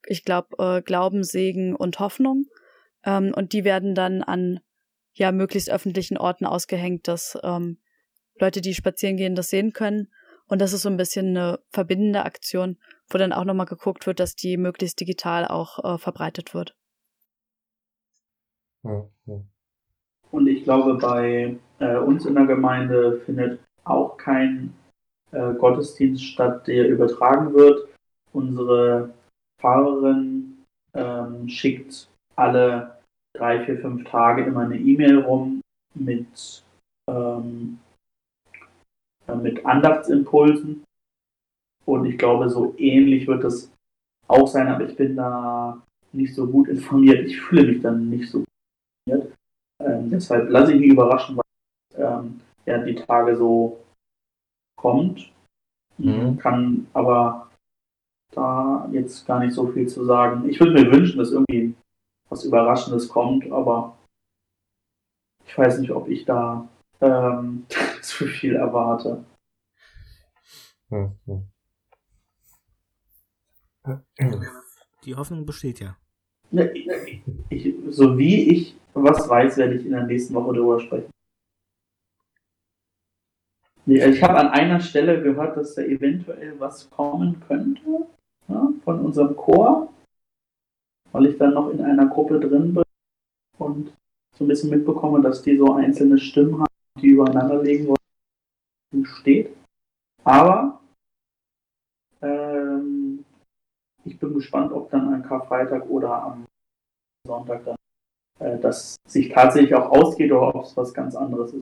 ich glaube, äh, Glauben, Segen und Hoffnung. Ähm, und die werden dann an ja möglichst öffentlichen Orten ausgehängt, dass ähm, Leute, die spazieren gehen, das sehen können. Und das ist so ein bisschen eine verbindende Aktion, wo dann auch nochmal geguckt wird, dass die möglichst digital auch äh, verbreitet wird. Und ich glaube, bei äh, uns in der Gemeinde findet auch kein äh, Gottesdienst statt, der übertragen wird. Unsere Pfarrerin ähm, schickt alle drei, vier, fünf Tage immer eine E-Mail rum mit, ähm, äh, mit Andachtsimpulsen. Und ich glaube, so ähnlich wird das auch sein, aber ich bin da nicht so gut informiert. Ich fühle mich dann nicht so gut informiert. Ähm, deshalb lasse ich mich überraschen, was ähm, ja, die Tage so kommt. Mhm. Kann aber da jetzt gar nicht so viel zu sagen. Ich würde mir wünschen, dass irgendwie was Überraschendes kommt, aber ich weiß nicht, ob ich da ähm, [laughs] zu viel erwarte. Die Hoffnung besteht ja. Ich, so wie ich was weiß, werde ich in der nächsten Woche darüber sprechen. Ich habe an einer Stelle gehört, dass da eventuell was kommen könnte ja, von unserem Chor weil ich dann noch in einer Gruppe drin bin und so ein bisschen mitbekomme, dass die so einzelne Stimmen haben, die übereinander legen wollen, steht. Aber ähm, ich bin gespannt, ob dann ein Karfreitag oder am Sonntag dann äh, das sich tatsächlich auch ausgeht oder ob es was ganz anderes ist.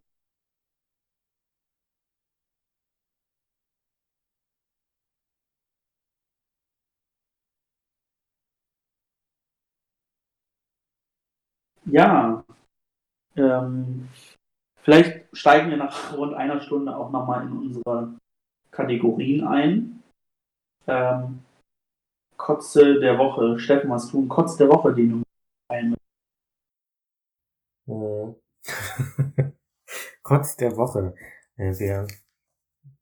Ja, ähm, vielleicht steigen wir nach rund einer Stunde auch nochmal in unsere Kategorien ein. Ähm, Kotze der Woche. Steffen, was ein Kotz der Woche, den du ein. [laughs] Kotz der Woche. Wir,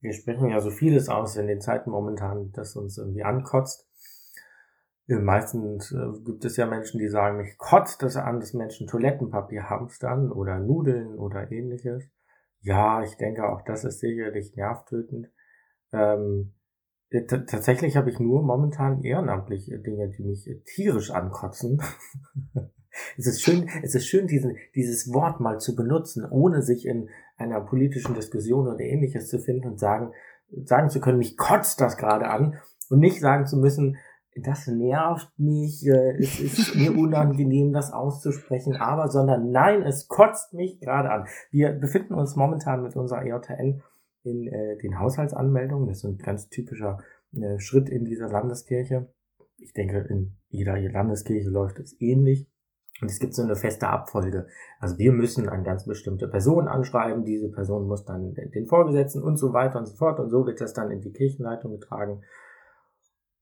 wir sprechen ja so vieles aus in den Zeiten momentan, das uns irgendwie ankotzt. Meistens äh, gibt es ja Menschen, die sagen, mich kotzt das an, dass Menschen Toilettenpapier hamstern oder Nudeln oder ähnliches. Ja, ich denke auch, das ist sicherlich nervtötend. Ähm, tatsächlich habe ich nur momentan ehrenamtliche Dinge, die mich tierisch ankotzen. [laughs] es ist schön, es ist schön, diesen, dieses Wort mal zu benutzen, ohne sich in einer politischen Diskussion oder ähnliches zu finden und sagen, sagen zu können, mich kotzt das gerade an und nicht sagen zu müssen, das nervt mich, äh, es ist mir unangenehm, das auszusprechen, aber, sondern nein, es kotzt mich gerade an. Wir befinden uns momentan mit unserer EJN in äh, den Haushaltsanmeldungen. Das ist ein ganz typischer äh, Schritt in dieser Landeskirche. Ich denke, in jeder Landeskirche läuft es ähnlich. Und es gibt so eine feste Abfolge. Also wir müssen eine ganz bestimmte Person anschreiben. Diese Person muss dann den Vorgesetzten und so weiter und so fort. Und so wird das dann in die Kirchenleitung getragen.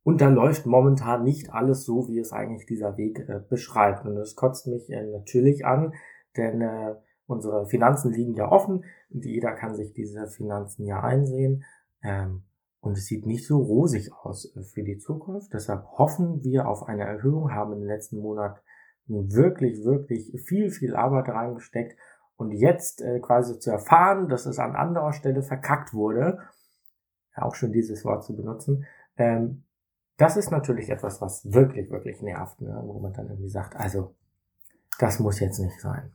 Und da läuft momentan nicht alles so, wie es eigentlich dieser Weg äh, beschreibt. Und das kotzt mich äh, natürlich an, denn äh, unsere Finanzen liegen ja offen und jeder kann sich diese Finanzen ja einsehen. Ähm, und es sieht nicht so rosig aus äh, für die Zukunft. Deshalb hoffen wir auf eine Erhöhung, haben in den letzten Monaten wirklich, wirklich viel, viel Arbeit reingesteckt. Und jetzt äh, quasi zu erfahren, dass es an anderer Stelle verkackt wurde, auch schon dieses Wort zu benutzen, ähm, das ist natürlich etwas, was wirklich, wirklich nervt, ne? wo man dann irgendwie sagt, also, das muss jetzt nicht sein.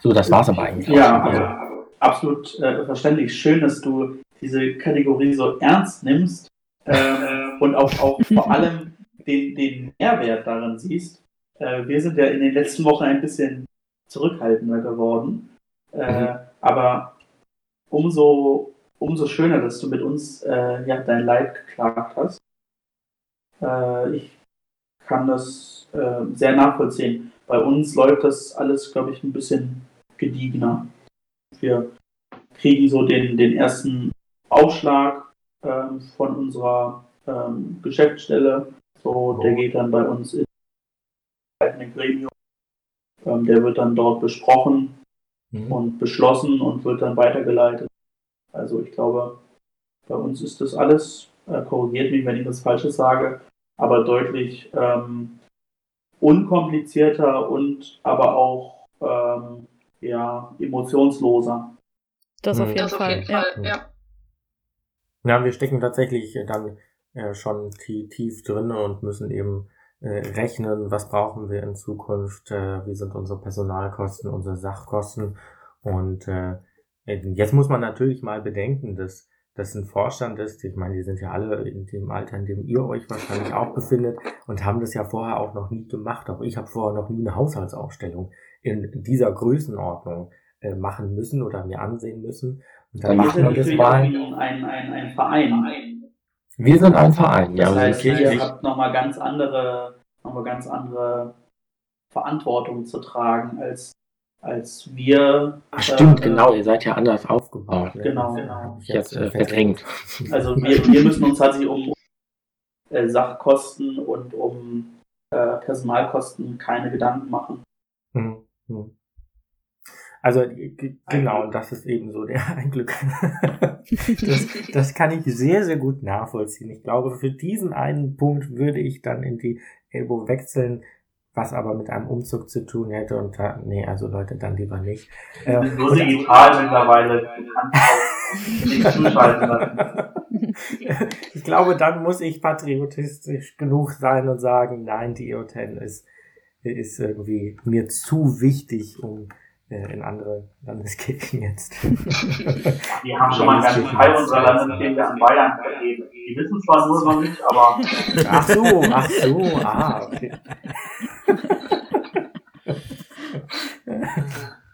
So, das war's aber eigentlich. Ja, also, absolut äh, verständlich. Schön, dass du diese Kategorie so ernst nimmst äh, und auch, auch vor allem den, den Mehrwert darin siehst. Äh, wir sind ja in den letzten Wochen ein bisschen zurückhaltender geworden. Äh, mhm. Aber umso umso schöner, dass du mit uns äh, ja, dein Leid geklagt hast. Äh, ich kann das äh, sehr nachvollziehen. Bei uns läuft das alles, glaube ich, ein bisschen gediegener. Wir kriegen so den, den ersten Aufschlag ähm, von unserer ähm, Geschäftsstelle. So, der geht dann bei uns in ein Gremium. Ähm, der wird dann dort besprochen mhm. und beschlossen und wird dann weitergeleitet also ich glaube, bei uns ist das alles äh, korrigiert mich, wenn ich das Falsches sage, aber deutlich ähm, unkomplizierter und aber auch ähm, ja, emotionsloser. Das auf jeden, das Fall. Auf jeden Fall, ja. ja. wir stecken tatsächlich dann äh, schon tief drin und müssen eben äh, rechnen, was brauchen wir in Zukunft, äh, wie sind unsere Personalkosten, unsere Sachkosten. Und äh, jetzt muss man natürlich mal bedenken, dass das ein Vorstand ist. Ich meine, die sind ja alle in dem Alter, in dem ihr euch wahrscheinlich auch befindet und haben das ja vorher auch noch nie gemacht. Auch ich habe vorher noch nie eine Haushaltsaufstellung in dieser Größenordnung äh, machen müssen oder mir ansehen müssen. Und dann machen wir das mal. Ein, ein, ein Verein. Wir sind ein Verein, ja. Das heißt, ihr habt nochmal ganz andere, nochmal ganz andere Verantwortung zu tragen als als wir. Ach, stimmt, äh, genau, ihr seid ja anders aufgebaut. Ne? Genau, genau. Ich jetzt äh, verdrängt. Also wir, wir müssen uns tatsächlich um äh, Sachkosten und um äh, Personalkosten keine Gedanken machen. Hm, hm. Also genau, das ist eben so der [laughs] ein Glück. das, das kann ich sehr, sehr gut nachvollziehen. Ich glaube, für diesen einen Punkt würde ich dann in die Elbow wechseln, was aber mit einem Umzug zu tun hätte und da, nee, also Leute, dann lieber nicht. So digital mittlerweile. [laughs] ich glaube, dann muss ich patriotistisch genug sein und sagen, nein, die EO10 ist, ist irgendwie mir zu wichtig, um äh, in andere Landeskirchen jetzt. [laughs] Die haben schon mal einen ganzen Teil unserer Landeskirche an Bayern vergeben. Die wissen zwar nur noch nicht, aber. Ach so, ach so, ah, okay.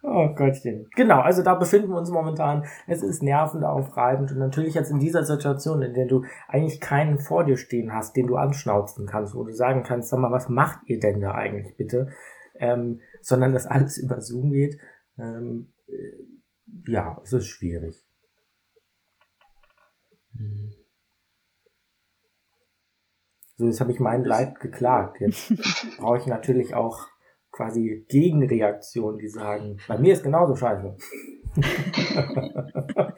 Oh Gottchen. Genau, also da befinden wir uns momentan. Es ist nervend aufreibend und natürlich jetzt in dieser Situation, in der du eigentlich keinen vor dir stehen hast, den du anschnauzen kannst, wo du sagen kannst, sag mal, was macht ihr denn da eigentlich bitte? Ähm, sondern dass alles über Zoom geht. Ähm, äh, ja, es ist schwierig. So, jetzt habe ich mein Leid geklagt. Jetzt [laughs] brauche ich natürlich auch quasi Gegenreaktionen, die sagen, bei mir ist genauso scheiße. [laughs]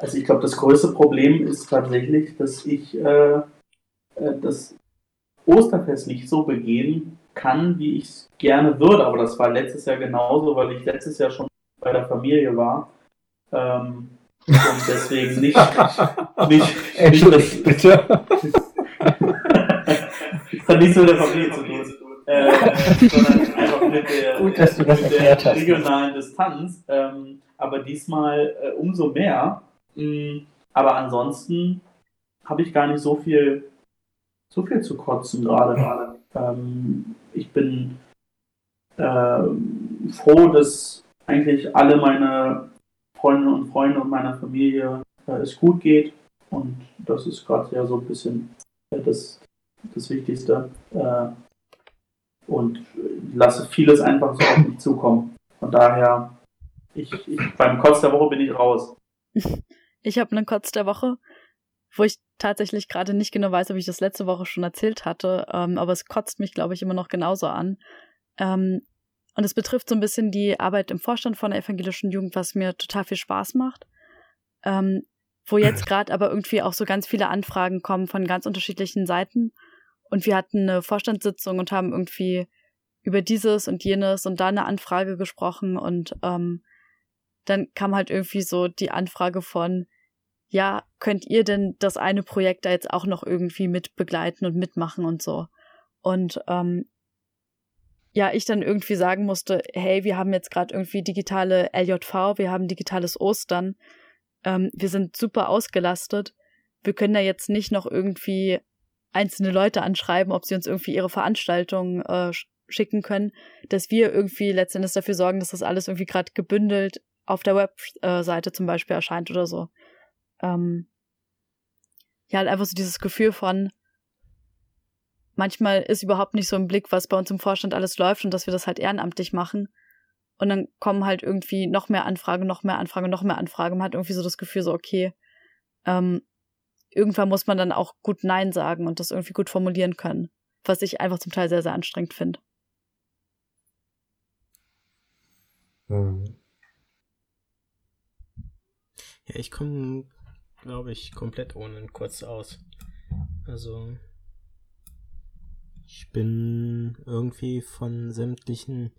Also ich glaube, das größte Problem ist tatsächlich, dass ich äh, äh das Osterfest nicht so begehen kann, wie ich es gerne würde. Aber das war letztes Jahr genauso, weil ich letztes Jahr schon bei der Familie war. Ähm, und deswegen [laughs] nicht. nicht, das, bitte. [laughs] das hat nichts mit der Familie zu tun. Äh, sondern einfach mit der, [laughs] Gut, dass du das mit der regionalen Distanz. Ähm, aber diesmal äh, umso mehr. Mhm, aber ansonsten habe ich gar nicht so viel, so viel zu kotzen gerade. Ähm, ich bin äh, froh, dass eigentlich alle meine Freundinnen und Freunde und meiner Familie äh, es gut geht. Und das ist gerade ja so ein bisschen äh, das, das Wichtigste. Äh, und lasse vieles einfach so auf mich zukommen. Von daher, ich, ich, beim Kotz der Woche bin ich raus. [laughs] Ich habe einen Kotz der Woche, wo ich tatsächlich gerade nicht genau weiß, ob ich das letzte Woche schon erzählt hatte, ähm, aber es kotzt mich, glaube ich, immer noch genauso an. Ähm, und es betrifft so ein bisschen die Arbeit im Vorstand von der evangelischen Jugend, was mir total viel Spaß macht. Ähm, wo jetzt [clears throat] gerade aber irgendwie auch so ganz viele Anfragen kommen von ganz unterschiedlichen Seiten. Und wir hatten eine Vorstandssitzung und haben irgendwie über dieses und jenes und da eine Anfrage gesprochen und ähm, dann kam halt irgendwie so die Anfrage von, ja, könnt ihr denn das eine Projekt da jetzt auch noch irgendwie mit begleiten und mitmachen und so? Und ähm, ja, ich dann irgendwie sagen musste, hey, wir haben jetzt gerade irgendwie digitale LJV, wir haben digitales Ostern, ähm, wir sind super ausgelastet, wir können da jetzt nicht noch irgendwie einzelne Leute anschreiben, ob sie uns irgendwie ihre Veranstaltungen äh, schicken können, dass wir irgendwie letztendlich dafür sorgen, dass das alles irgendwie gerade gebündelt auf der Webseite zum Beispiel erscheint oder so. Ähm, ja, halt einfach so dieses Gefühl von, manchmal ist überhaupt nicht so im Blick, was bei uns im Vorstand alles läuft und dass wir das halt ehrenamtlich machen. Und dann kommen halt irgendwie noch mehr Anfragen, noch mehr Anfragen, noch mehr Anfragen. Man hat irgendwie so das Gefühl, so, okay, ähm, irgendwann muss man dann auch gut Nein sagen und das irgendwie gut formulieren können. Was ich einfach zum Teil sehr, sehr anstrengend finde. Mhm. Ja, ich komme glaube ich, komplett ohne kurz aus. Also, ich bin irgendwie von sämtlichen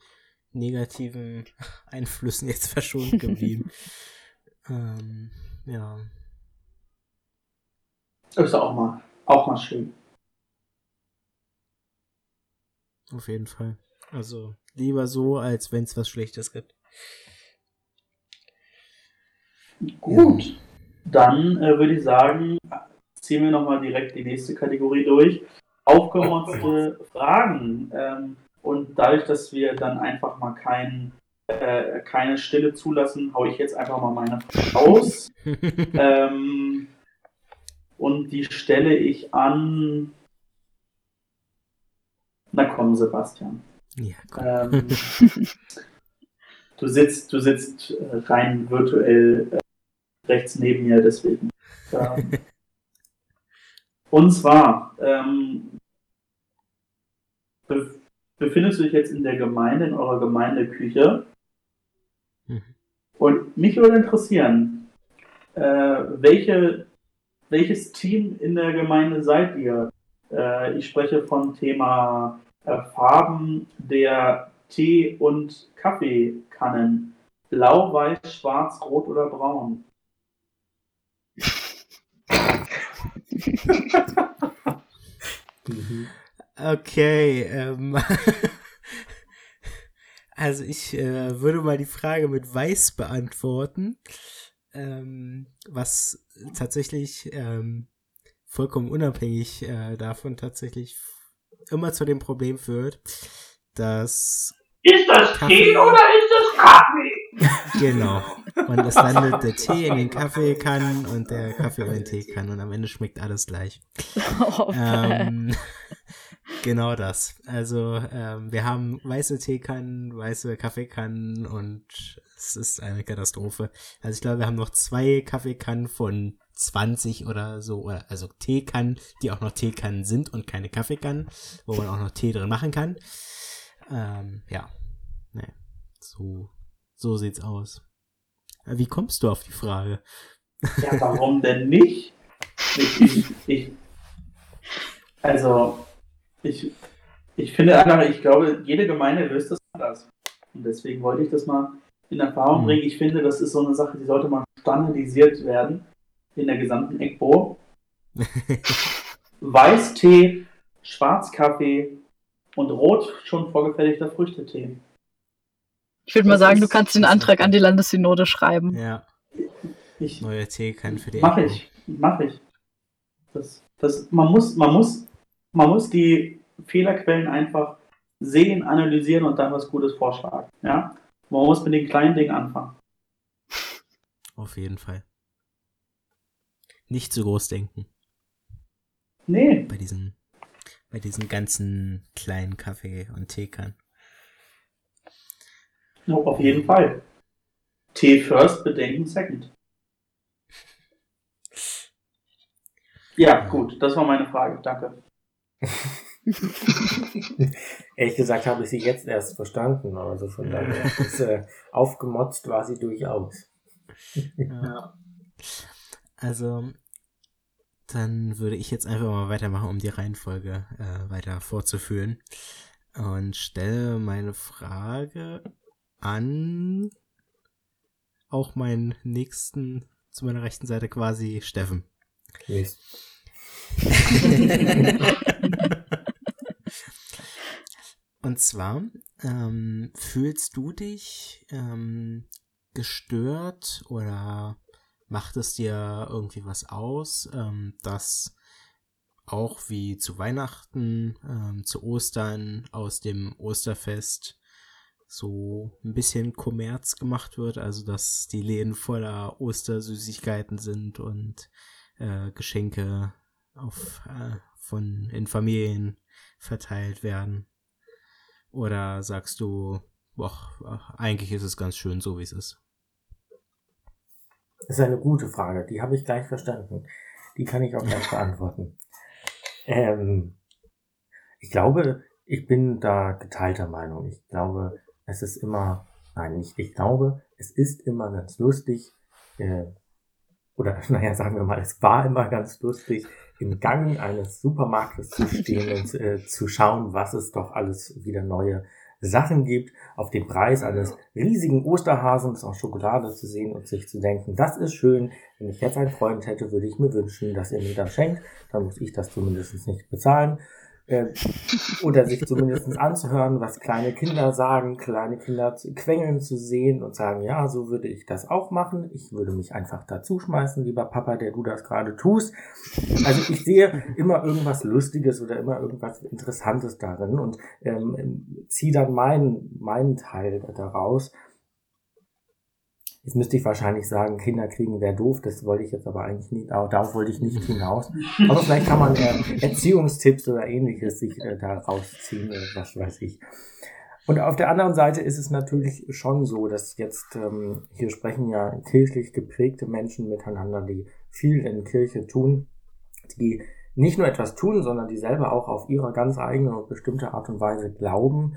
negativen [laughs] Einflüssen jetzt [laughs] verschont geblieben. [laughs] ähm, ja. Ist auch mal, auch mal schön. Auf jeden Fall. Also lieber so, als wenn es was Schlechtes gibt. Gut, ja. Dann äh, würde ich sagen, ziehen wir nochmal direkt die nächste Kategorie durch. Aufgemotzte [laughs] Fragen. Ähm, und dadurch, dass wir dann einfach mal kein, äh, keine Stille zulassen, haue ich jetzt einfach mal meine Frage aus. [laughs] ähm, und die stelle ich an. Na komm, Sebastian. Ja, ähm, [laughs] du sitzt, du sitzt äh, rein virtuell äh, rechts neben mir, deswegen. Ähm, und zwar ähm, be befindest du dich jetzt in der Gemeinde, in eurer Gemeindeküche. Mhm. Und mich würde interessieren, äh, welche, welches Team in der Gemeinde seid ihr? Äh, ich spreche vom Thema äh, Farben der Tee- und Kaffeekannen. Blau, weiß, schwarz, rot oder braun? [laughs] okay, ähm, [laughs] also ich äh, würde mal die Frage mit weiß beantworten, ähm, was tatsächlich ähm, vollkommen unabhängig äh, davon tatsächlich immer zu dem Problem führt, dass. Ist das Kaffee Tee oder ist das Kaffee? Genau. Und es landet der Tee in den Kaffee kann und der Kaffee in den Tee kann und am Ende schmeckt alles gleich. [laughs] Oh, ähm, [laughs] genau das. Also ähm, wir haben weiße Teekannen, weiße Kaffeekannen und es ist eine Katastrophe. Also ich glaube, wir haben noch zwei Kaffeekannen von 20 oder so, oder, also Teekannen, die auch noch Teekannen sind und keine Kaffeekannen, wo man auch noch Tee drin machen kann. Ähm, ja. Nee. So, so sieht's aus. Wie kommst du auf die Frage? Ja, warum denn nicht? Ich, ich, ich, also, ich, ich finde einfach, ich glaube, jede Gemeinde löst das anders. Und deswegen wollte ich das mal in Erfahrung hm. bringen. Ich finde, das ist so eine Sache, die sollte mal standardisiert werden in der gesamten Egbo. [laughs] Weißtee, Schwarzkaffee und rot schon vorgefertigter Früchtetee. Ich würde mal sagen, du kannst den Antrag an die Landessynode schreiben. Ja. Ich, Neuer Tee kann für die. Mach ich, mach ich. Das, das, man, muss, man, muss, man muss die Fehlerquellen einfach sehen, analysieren und dann was Gutes vorschlagen. Ja? Man muss mit den kleinen Dingen anfangen. Auf jeden Fall. Nicht zu groß denken. Nee. Bei diesen, bei diesen ganzen kleinen Kaffee- und Teekannen. No, auf jeden Fall. Tee first, Bedenken second. Ja, gut, das war meine Frage. Danke. [laughs] Ehrlich gesagt habe ich sie jetzt erst verstanden, also von [laughs] daher ist, äh, aufgemotzt war sie durchaus. ja. Also, dann würde ich jetzt einfach mal weitermachen, um die Reihenfolge äh, weiter fortzuführen. Und stelle meine Frage an auch meinen nächsten zu meiner rechten Seite quasi Steffen. Yes. [laughs] Und zwar, ähm, fühlst du dich ähm, gestört oder macht es dir irgendwie was aus, ähm, dass auch wie zu Weihnachten, ähm, zu Ostern aus dem Osterfest so ein bisschen Kommerz gemacht wird, also dass die Läden voller Ostersüßigkeiten sind und äh, Geschenke auf, äh, von in Familien verteilt werden. Oder sagst du, boah, eigentlich ist es ganz schön so, wie es ist? Das ist eine gute Frage, die habe ich gleich verstanden. Die kann ich auch gleich [laughs] beantworten. Ähm, ich glaube, ich bin da geteilter Meinung. Ich glaube, es ist immer, nein, nicht ich glaube, es ist immer ganz lustig, äh, oder [laughs] naja, sagen wir mal, es war immer ganz lustig, im Gang eines Supermarktes zu [laughs] stehen und äh, zu schauen, was es doch alles wieder neue Sachen gibt, auf den Preis eines riesigen Osterhasens aus Schokolade zu sehen und sich zu denken, das ist schön, wenn ich jetzt einen Freund hätte, würde ich mir wünschen, dass er mir das schenkt, dann muss ich das zumindest nicht bezahlen äh, oder sich zumindest anzuhören, was kleine Kinder sagen, kleine Kinder quengeln zu sehen und sagen, ja, so würde ich das auch machen. Ich würde mich einfach dazu schmeißen, lieber Papa, der du das gerade tust. Also ich sehe immer irgendwas Lustiges oder immer irgendwas Interessantes darin und ähm, ziehe dann meinen, meinen Teil daraus Jetzt müsste ich wahrscheinlich sagen, Kinder kriegen wäre doof, das wollte ich jetzt aber eigentlich nicht, aber darauf wollte ich nicht hinaus. Aber vielleicht kann man äh, Erziehungstipps oder ähnliches sich äh, da rausziehen, äh, was weiß ich. Und auf der anderen Seite ist es natürlich schon so, dass jetzt, ähm, hier sprechen ja kirchlich geprägte Menschen miteinander, die viel in Kirche tun, die nicht nur etwas tun, sondern die selber auch auf ihre ganz eigene und bestimmte Art und Weise glauben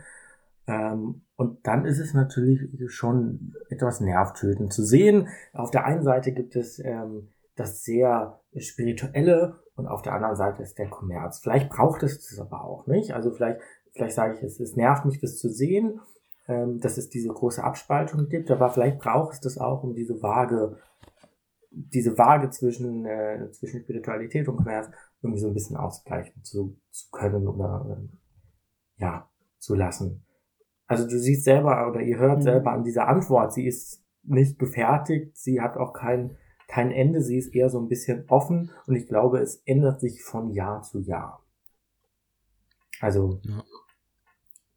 ähm, und dann ist es natürlich schon etwas nervtötend zu sehen. Auf der einen Seite gibt es ähm, das sehr spirituelle und auf der anderen Seite ist der Kommerz. Vielleicht braucht es das aber auch nicht. Also vielleicht, vielleicht sage ich, es, es nervt mich, das zu sehen, ähm, dass es diese große Abspaltung gibt, aber vielleicht braucht es das auch, um diese Waage, diese Waage zwischen, äh, zwischen Spiritualität und Kommerz irgendwie so ein bisschen ausgleichen zu, zu können oder äh, ja, zu lassen. Also du siehst selber oder ihr hört mhm. selber an dieser Antwort, sie ist nicht gefertigt, sie hat auch kein, kein Ende, sie ist eher so ein bisschen offen und ich glaube, es ändert sich von Jahr zu Jahr. Also ja.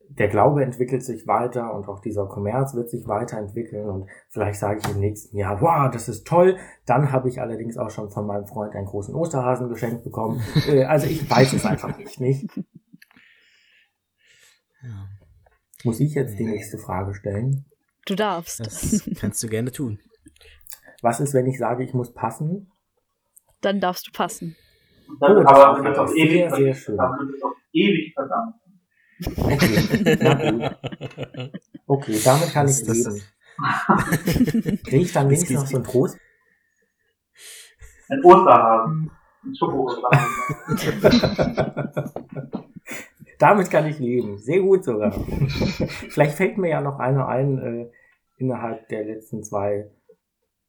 der Glaube entwickelt sich weiter und auch dieser Kommerz wird sich weiterentwickeln und vielleicht sage ich im nächsten Jahr, wow, das ist toll. Dann habe ich allerdings auch schon von meinem Freund einen großen Osterhasen geschenkt bekommen. [laughs] Äh, also ich weiß es einfach nicht, nicht? Ja. Muss ich jetzt die nächste Frage stellen? Du darfst. Das kannst du gerne tun. Was ist, wenn ich sage, ich muss passen? Dann darfst du passen. Dann, oh, aber das ist auch ewig, sehr, sehr schön. Dann wird es auch ewig verdammt. Okay, na [laughs] gut. Okay, damit kann das, ich leben. Kriege ich dann [laughs] wenigstens noch so einen Trost? Ein Osterhasen. Ein Schoko-Osterhasen. [laughs] Damit kann ich leben. Sehr gut sogar. [laughs] Vielleicht fällt mir ja noch einer ein äh, innerhalb der letzten zwei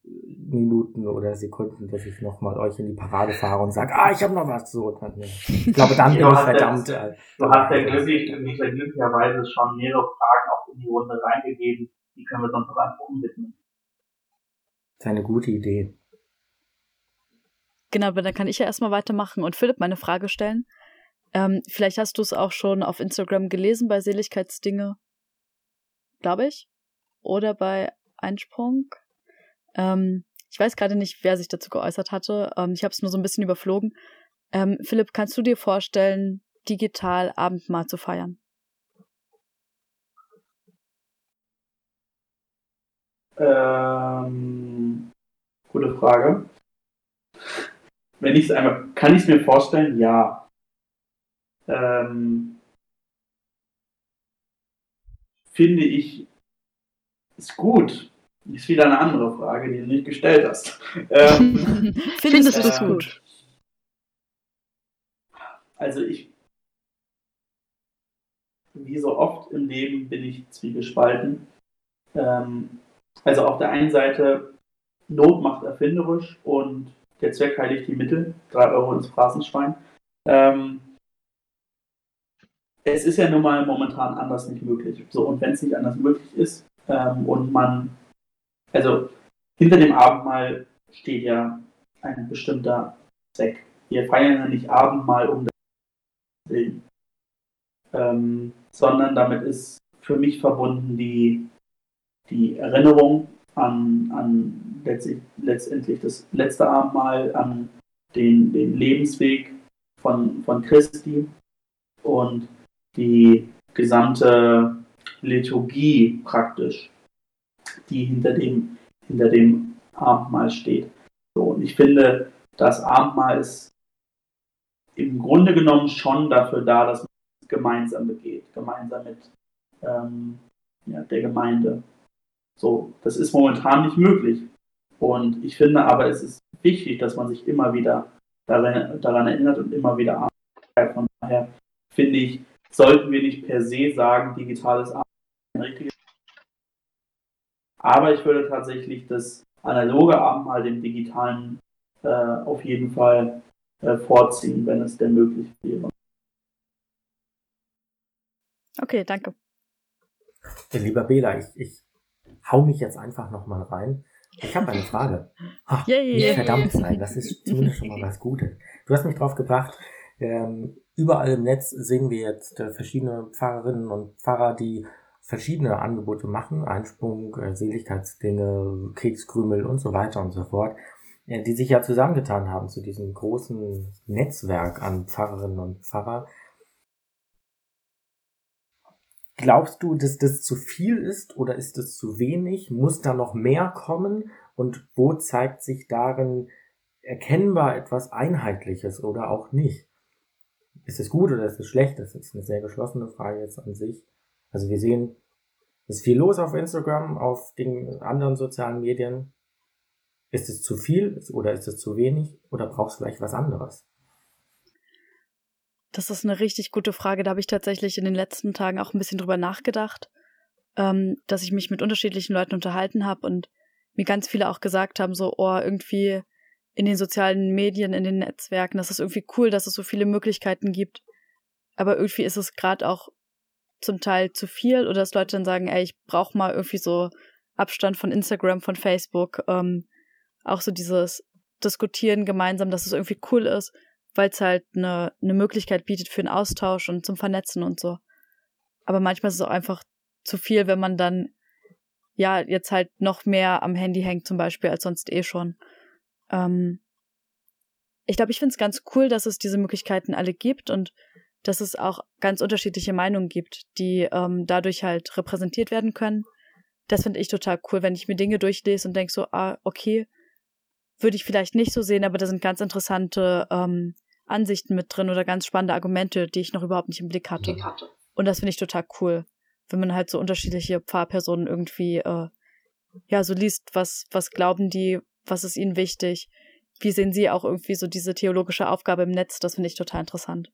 Minuten oder Sekunden, dass ich nochmal euch in die Parade fahre und sage, ah, ich habe noch was so. Ich glaube, dann bin ich verdammt. Äh, du hast ja glücklich, glücklicherweise schon mehrere Fragen auch in die Runde reingegeben. Die können wir sonst auch einfach umwidmen. Das ist eine gute Idee. Genau, aber dann kann ich ja erstmal weitermachen und Philipp meine Frage stellen. Ähm, vielleicht hast du es auch schon auf Instagram gelesen bei Seligkeitsdinge, glaube ich. Oder bei Einsprung. Ähm, ich weiß gerade nicht, wer sich dazu geäußert hatte. Ähm, ich habe es nur so ein bisschen überflogen. Ähm, Philipp, kannst du dir vorstellen, digital Abendmahl zu feiern? Ähm, gute Frage. Wenn ich es einmal, kann ich es mir vorstellen? Ja. Ähm, finde ich, ist gut. Ist wieder eine andere Frage, die du nicht gestellt hast. [laughs] Ähm, Findest du das ähm, gut? Also ich, wie so oft im Leben bin ich zwiegespalten. Ähm, also auf der einen Seite Not macht erfinderisch und der Zweck heiligt die Mittel, drei Euro ins Phrasenschwein. Ähm, es ist ja nun mal momentan anders nicht möglich. So, und wenn es nicht anders möglich ist ähm, und man, also hinter dem Abendmahl steht ja ein bestimmter Zweck. Wir feiern ja nicht Abendmahl um das Willen, ähm, sondern damit ist für mich verbunden die, die Erinnerung an, an letztlich, letztendlich das letzte Abendmahl, an den, den Lebensweg von, von Christi und die gesamte Liturgie praktisch, die hinter dem, hinter dem Abendmahl steht. So, und ich finde, das Abendmahl ist im Grunde genommen schon dafür da, dass man es gemeinsam begeht, gemeinsam mit ähm, ja, der Gemeinde. So, das ist momentan nicht möglich. Und ich finde aber, es ist wichtig, dass man sich immer wieder daran, daran erinnert und immer wieder arbeitet. Von daher finde ich, sollten wir nicht per se sagen, digitales Arbeiten ist ein richtiges. Aber ich würde tatsächlich das analoge Amt mal dem digitalen äh, auf jeden Fall äh, vorziehen, wenn es denn möglich wäre. Okay, danke. Lieber Bela, ich, ich hau mich jetzt einfach nochmal rein. Ich habe eine Frage. Ach, Yay. nicht verdammt sein, das ist zumindest schon mal was Gutes. Du hast mich drauf gebracht, ähm, überall im Netz sehen wir jetzt äh, verschiedene Pfarrerinnen und Pfarrer, die verschiedene Angebote machen, Einsprung, äh, Seligkeitsdinge, Kekskrümel und so weiter und so fort, äh, die sich ja zusammengetan haben zu diesem großen Netzwerk an Pfarrerinnen und Pfarrer. Glaubst du, dass das zu viel ist oder ist es zu wenig? Muss da noch mehr kommen? Und wo zeigt sich darin erkennbar etwas Einheitliches oder auch nicht? Ist es gut oder ist es schlecht? Das ist eine sehr geschlossene Frage jetzt an sich. Also wir sehen, es ist viel los auf Instagram, auf den anderen sozialen Medien. Ist es zu viel oder ist es zu wenig oder brauchst du vielleicht was anderes? Das ist eine richtig gute Frage. Da habe ich tatsächlich in den letzten Tagen auch ein bisschen drüber nachgedacht, ähm, dass ich mich mit unterschiedlichen Leuten unterhalten habe und mir ganz viele auch gesagt haben, so, oh, irgendwie in den sozialen Medien, in den Netzwerken, das ist irgendwie cool, dass es so viele Möglichkeiten gibt. Aber irgendwie ist es gerade auch zum Teil zu viel oder dass Leute dann sagen, ey, ich brauche mal irgendwie so Abstand von Instagram, von Facebook, ähm, auch so dieses Diskutieren gemeinsam, dass es irgendwie cool ist weil es halt eine, eine Möglichkeit bietet für einen Austausch und zum Vernetzen und so. Aber manchmal ist es auch einfach zu viel, wenn man dann ja jetzt halt noch mehr am Handy hängt zum Beispiel als sonst eh schon. Ähm ich glaube, ich finde es ganz cool, dass es diese Möglichkeiten alle gibt und dass es auch ganz unterschiedliche Meinungen gibt, die ähm, dadurch halt repräsentiert werden können. Das finde ich total cool, wenn ich mir Dinge durchlese und denke so, ah, okay, würde ich vielleicht nicht so sehen, aber da sind ganz interessante ähm, Ansichten mit drin oder ganz spannende Argumente, die ich noch überhaupt nicht im Blick hatte. Blick hatte. Und das finde ich total cool, wenn man halt so unterschiedliche Pfarrpersonen irgendwie äh, ja so liest, was was glauben die, was ist ihnen wichtig, wie sehen sie auch irgendwie so diese theologische Aufgabe im Netz, das finde ich total interessant.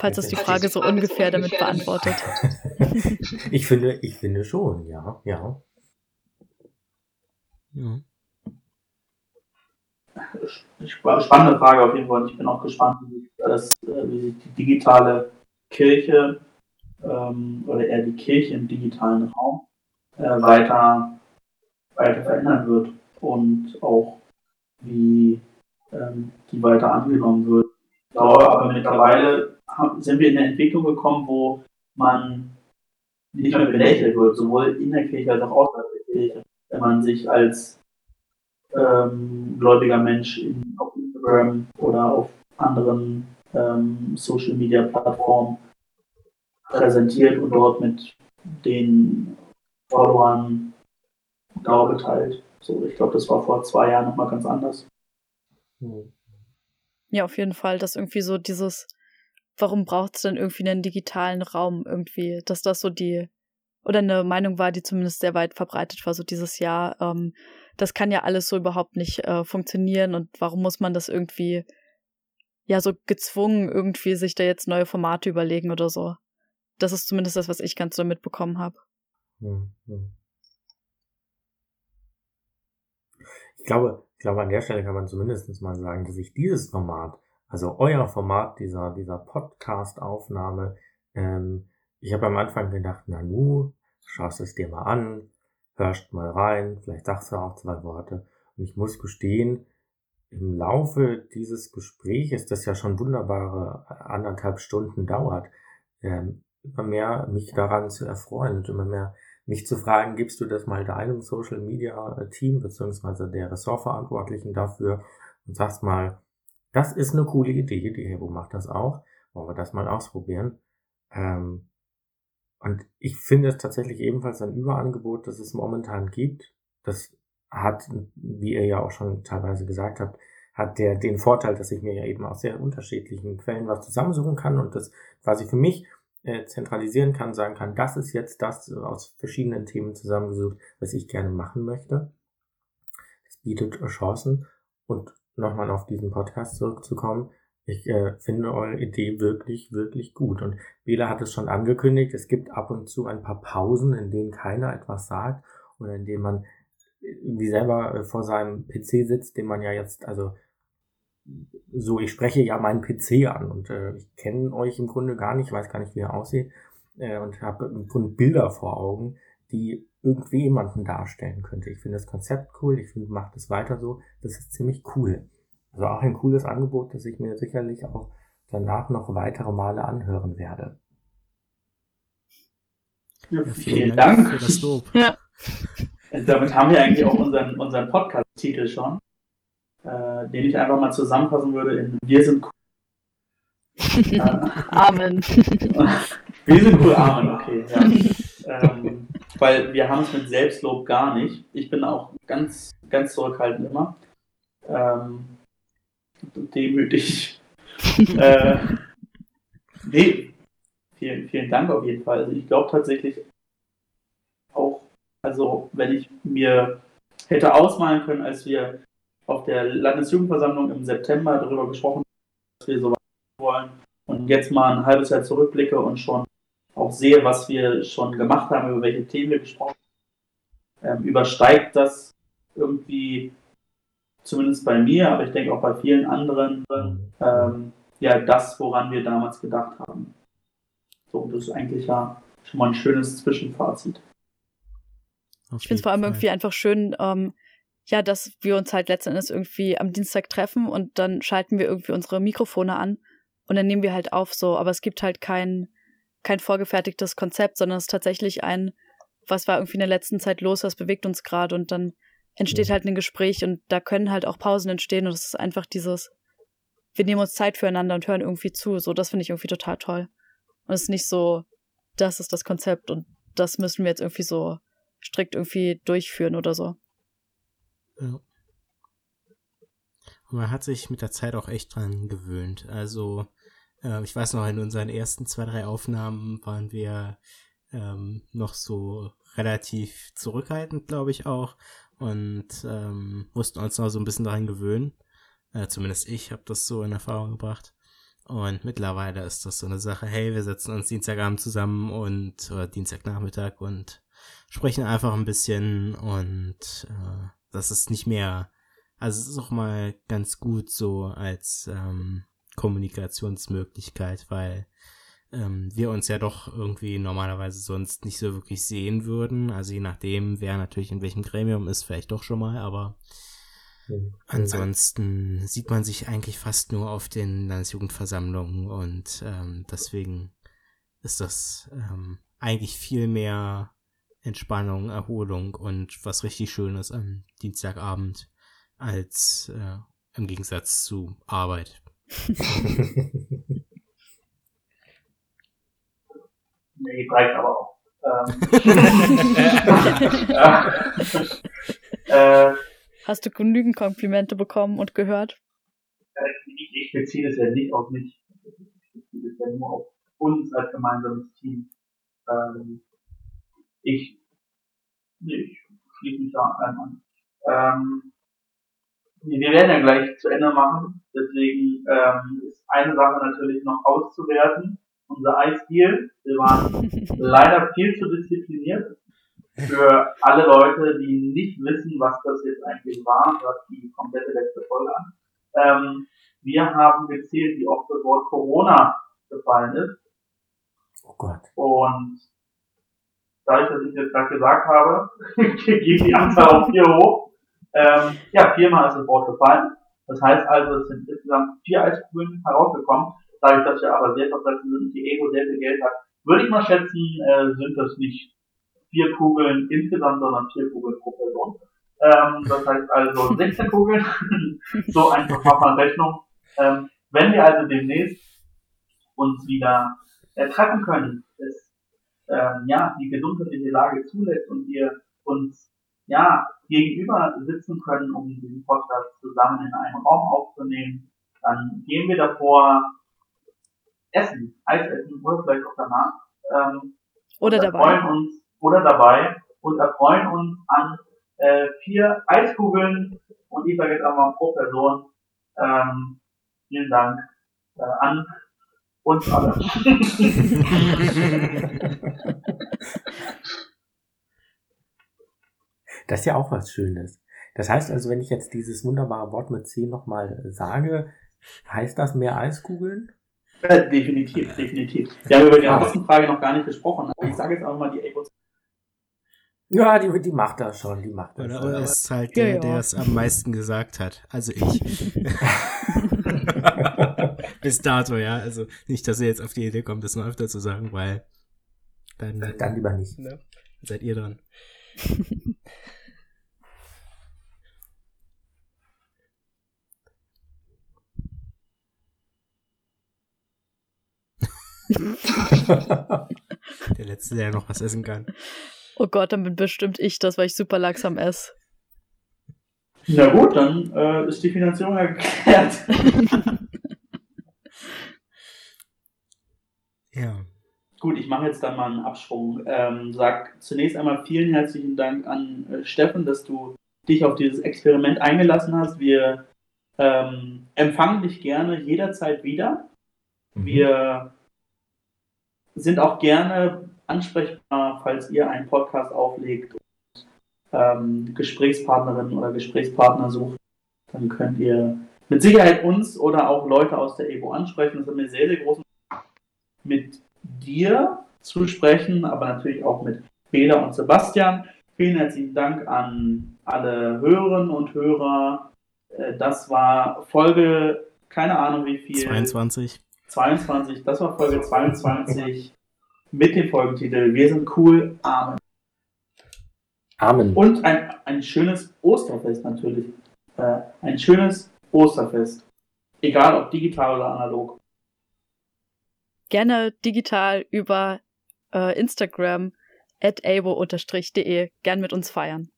Falls das die Frage so ungefähr damit beantwortet. [laughs] ich finde, ich finde schon, ja, ja. Ja. Spannende Frage auf jeden Fall. Ich bin auch gespannt, wie sich, das, äh, wie sich die digitale Kirche ähm, oder eher die Kirche im digitalen Raum äh, weiter, weiter verändern wird und auch wie ähm, die weiter angenommen wird. Ich aber mittlerweile sind wir in eine Entwicklung gekommen, wo man nicht mehr belächelt wird, sowohl in der Kirche als auch außerhalb der Kirche wenn man sich als ähm, gläubiger Mensch in, auf Instagram oder auf anderen ähm, Social Media Plattformen präsentiert und dort mit den Followern Glaube teilt. So, ich glaube, das war vor zwei Jahren nochmal ganz anders. Ja, auf jeden Fall, dass irgendwie so dieses, warum braucht es denn irgendwie einen digitalen Raum irgendwie, dass das so die oder eine Meinung war, die zumindest sehr weit verbreitet war, so dieses Jahr, ähm, das kann ja alles so überhaupt nicht äh, funktionieren und warum muss man das irgendwie ja so gezwungen, irgendwie sich da jetzt neue Formate überlegen oder so. Das ist zumindest das, was ich ganz so mitbekommen habe. Hm, hm. Ich glaube, ich glaube, an der Stelle kann man zumindest mal sagen, dass ich dieses Format, also euer Format dieser, dieser Podcast-Aufnahme, ähm, ich habe am Anfang gedacht, na nu, schaust es dir mal an, hörst mal rein, vielleicht sagst du auch zwei Worte. Und ich muss gestehen, im Laufe dieses Gespräches, das ja schon wunderbare anderthalb Stunden dauert, ähm, immer mehr mich daran zu erfreuen und immer mehr mich zu fragen, gibst du das mal deinem Social Media Team beziehungsweise der Ressortverantwortlichen dafür und sagst mal, das ist eine coole Idee, die Hebo macht das auch, wollen wir das mal ausprobieren. Ähm, und ich finde es tatsächlich ebenfalls ein Überangebot, das es momentan gibt. Das hat, wie ihr ja auch schon teilweise gesagt habt, hat der den Vorteil, dass ich mir ja eben aus sehr unterschiedlichen Quellen was zusammensuchen kann und das quasi für mich äh, zentralisieren kann, sagen kann, das ist jetzt das aus verschiedenen Themen zusammengesucht, was ich gerne machen möchte. Das bietet Chancen. Und nochmal auf diesen Podcast zurückzukommen, ich äh, finde eure Idee wirklich, wirklich gut. Und Bela hat es schon angekündigt, es gibt ab und zu ein paar Pausen, in denen keiner etwas sagt oder in denen man irgendwie selber äh, vor seinem PC sitzt, den man ja jetzt, also so, ich spreche ja meinen PC an und äh, ich kenne euch im Grunde gar nicht, weiß gar nicht, wie er aussieht äh, und habe im Grunde Bilder vor Augen, die irgendwie jemanden darstellen könnte. Ich finde das Konzept cool, ich finde, macht es weiter so, das ist ziemlich cool. Also auch ein cooles Angebot, das ich mir sicherlich auch danach noch weitere Male anhören werde. Ja, vielen, Dank. für das Lob. Ja. Damit haben wir eigentlich auch unseren, unseren Podcast-Titel schon, äh, den ich einfach mal zusammenfassen würde in Wir sind cool. [laughs] Amen. [laughs] wir sind cool, Amen, okay. Ja. Ähm, weil wir haben es mit Selbstlob gar nicht. Ich bin auch ganz, ganz zurückhaltend immer. Ähm, demütig. [laughs] äh, nee, vielen, vielen Dank auf jeden Fall. Also ich glaube tatsächlich auch, also wenn ich mir hätte ausmalen können, als wir auf der Landesjugendversammlung im September darüber gesprochen haben, dass wir so wollen und jetzt mal ein halbes Jahr zurückblicke und schon auch sehe, was wir schon gemacht haben, über welche Themen wir gesprochen haben, ähm, übersteigt das irgendwie zumindest bei mir, aber ich denke auch bei vielen anderen, ähm, ja, das, woran wir damals gedacht haben. So, das ist eigentlich ja schon mal ein schönes Zwischenfazit. ich finde es vor allem irgendwie einfach schön, ähm, ja, dass wir uns halt letzten Endes irgendwie am Dienstag treffen und dann schalten wir irgendwie unsere Mikrofone an und dann nehmen wir halt auf so, aber es gibt halt kein, kein vorgefertigtes Konzept, sondern es ist tatsächlich ein, was war irgendwie in der letzten Zeit los, was bewegt uns gerade und dann entsteht ja. halt ein Gespräch und da können halt auch Pausen entstehen und es ist einfach dieses, wir nehmen uns Zeit füreinander und hören irgendwie zu. So, das finde ich irgendwie total toll. Und es ist nicht so, das ist das Konzept und das müssen wir jetzt irgendwie so strikt irgendwie durchführen oder so. Ja. Und man hat sich mit der Zeit auch echt dran gewöhnt. Also, äh, ich weiß noch, in unseren ersten zwei, drei Aufnahmen waren wir ähm, noch so relativ zurückhaltend, glaube ich auch und ähm, mussten uns noch so ein bisschen daran gewöhnen. Äh, zumindest ich habe das so in Erfahrung gebracht. Und mittlerweile ist das so eine Sache, hey, wir setzen uns Dienstagabend zusammen und oder Dienstagnachmittag und sprechen einfach ein bisschen und äh, das ist nicht mehr, also es ist auch mal ganz gut so als ähm, Kommunikationsmöglichkeit, weil ähm, wir uns ja doch irgendwie normalerweise sonst nicht so wirklich sehen würden. Also je nachdem, wer natürlich in welchem Gremium ist, vielleicht doch schon mal, aber ansonsten sieht man sich eigentlich fast nur auf den Landesjugendversammlungen und ähm, deswegen ist das ähm, eigentlich viel mehr Entspannung, Erholung und was richtig Schönes am Dienstagabend als äh, im Gegensatz zu Arbeit. Nee, reicht aber auch. Ähm, [laughs] [laughs] äh, Hast du genügend Komplimente bekommen und gehört? Ich, ich beziehe das ja nicht auf mich. Ich beziehe das ja nur auf uns als gemeinsames Team. Ähm, ich, nee, ich schließe mich da an. Ähm, wir werden ja gleich zu Ende machen, deswegen ähm, ist eine Sache natürlich noch auszuwerten unser Eisdeal. Wir waren [laughs] leider viel zu diszipliniert. Für alle Leute, die nicht wissen, was das jetzt eigentlich war, hört die komplette letzte Folge an. Ähm, wir haben gezählt, wie oft das Wort Corona gefallen ist. Oh Gott. Und dadurch, dass ich jetzt gerade gesagt habe, [laughs] geht die Anzahl auf vier hoch. Ähm, ja, viermal ist das Wort gefallen. Das heißt also, es sind insgesamt vier Eiskugeln herausgekommen dadurch, dass er aber sehr verfressen sind und die Ego sehr viel Geld hat, würde ich mal schätzen, äh, sind das nicht vier Kugeln insgesamt, sondern vier Kugeln pro Person. Ähm, das heißt also [laughs] 16 Kugeln. [laughs] so einfach macht man Rechnung. Ähm, wenn wir also demnächst uns wieder äh, treffen können, es ähm, ja, die gesundheitliche Lage zulässt und wir uns ja gegenüber sitzen können, um diesen Podcast zusammen in einem Raum aufzunehmen, dann gehen wir davor essen, Eis essen oder vielleicht auch danach. Ähm, Oder dabei. uns oder dabei und erfreuen uns an äh, vier Eiskugeln und ich sage jetzt einmal pro Person ähm, vielen Dank äh, an uns alle. [laughs] Das ist ja auch was Schönes. Das heißt also, wenn ich jetzt dieses wunderbare Wort mit C nochmal sage, heißt das mehr Eiskugeln? Äh, definitiv, definitiv. Wir haben über die Ah. Kostenfrage noch gar nicht gesprochen, aber ich sage jetzt auch mal die Abo. Ja, die, die macht das schon, die macht das Oder, schon. oder ist es halt Ja, der, ja. der es am meisten gesagt hat. Also ich. [laughs] [laughs] Bis dato, ja. Also nicht, dass ihr jetzt auf die Idee kommt, das noch öfter zu sagen, weil dann, Dann lieber nicht. ne, seid ihr dran. [laughs] Der Letzte, der noch was essen kann. Oh Gott, dann bin bestimmt ich das, weil ich super langsam esse. Na gut, dann äh, ist die Finanzierung ja [laughs] Ja. Gut, ich mache jetzt dann mal einen Absprung. Ähm, sag zunächst einmal vielen herzlichen Dank an äh, Steffen, dass du dich auf dieses Experiment eingelassen hast. Wir ähm, empfangen dich gerne jederzeit wieder. Mhm. Wir sind auch gerne ansprechbar, falls ihr einen Podcast auflegt und ähm, Gesprächspartnerinnen oder Gesprächspartner sucht. Dann könnt ihr mit Sicherheit uns oder auch Leute aus der EBO ansprechen. Das hat mir sehr, sehr großen mit dir zu sprechen, aber natürlich auch mit Bela und Sebastian. Vielen herzlichen Dank an alle Hörerinnen und Hörer. Äh, Das war Folge, keine Ahnung wie viel. 22. 22, das war Folge 22 [laughs] mit dem Folgentitel Wir sind cool, Amen. Amen. Und ein, ein schönes Osterfest natürlich. Äh, ein schönes Osterfest. Egal ob digital oder analog. Gerne digital über äh, Instagram at abo-de gern mit uns feiern.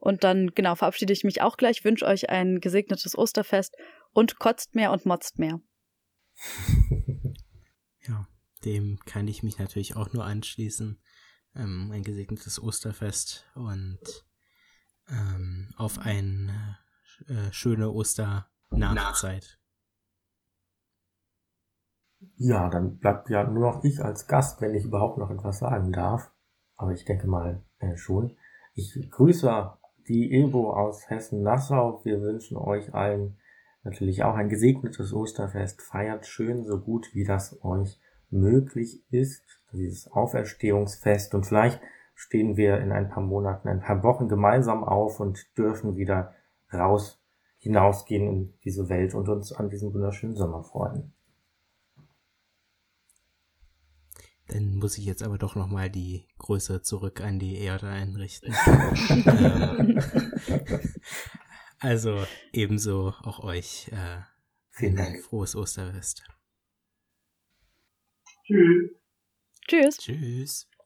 Und dann, genau, verabschiede ich mich auch gleich, wünsche euch ein gesegnetes Osterfest und kotzt mehr und motzt mehr. [laughs] Ja, dem kann ich mich natürlich auch nur anschließen. Ähm, ein gesegnetes Osterfest und ähm, auf eine äh, schöne Osternachzeit. Ja, dann bleibt ja nur noch ich als Gast, wenn ich überhaupt noch etwas sagen darf. Aber ich denke mal äh, schon. Ich grüße die Ebo aus Hessen-Nassau. Wir wünschen euch allen natürlich auch ein gesegnetes Osterfest. Feiert schön, so gut wie das euch möglich ist, dieses Auferstehungsfest. Und vielleicht stehen wir in ein paar Monaten, ein paar Wochen gemeinsam auf und dürfen wieder raus hinausgehen in diese Welt und uns an diesem wunderschönen Sommer freuen. Dann muss ich jetzt aber doch nochmal die Größe zurück an die Erde einrichten. [laughs] ähm, also ebenso auch euch äh, Vielen ein Dank. frohes Osterfest. Tschüss. Tschüss. Tschüss.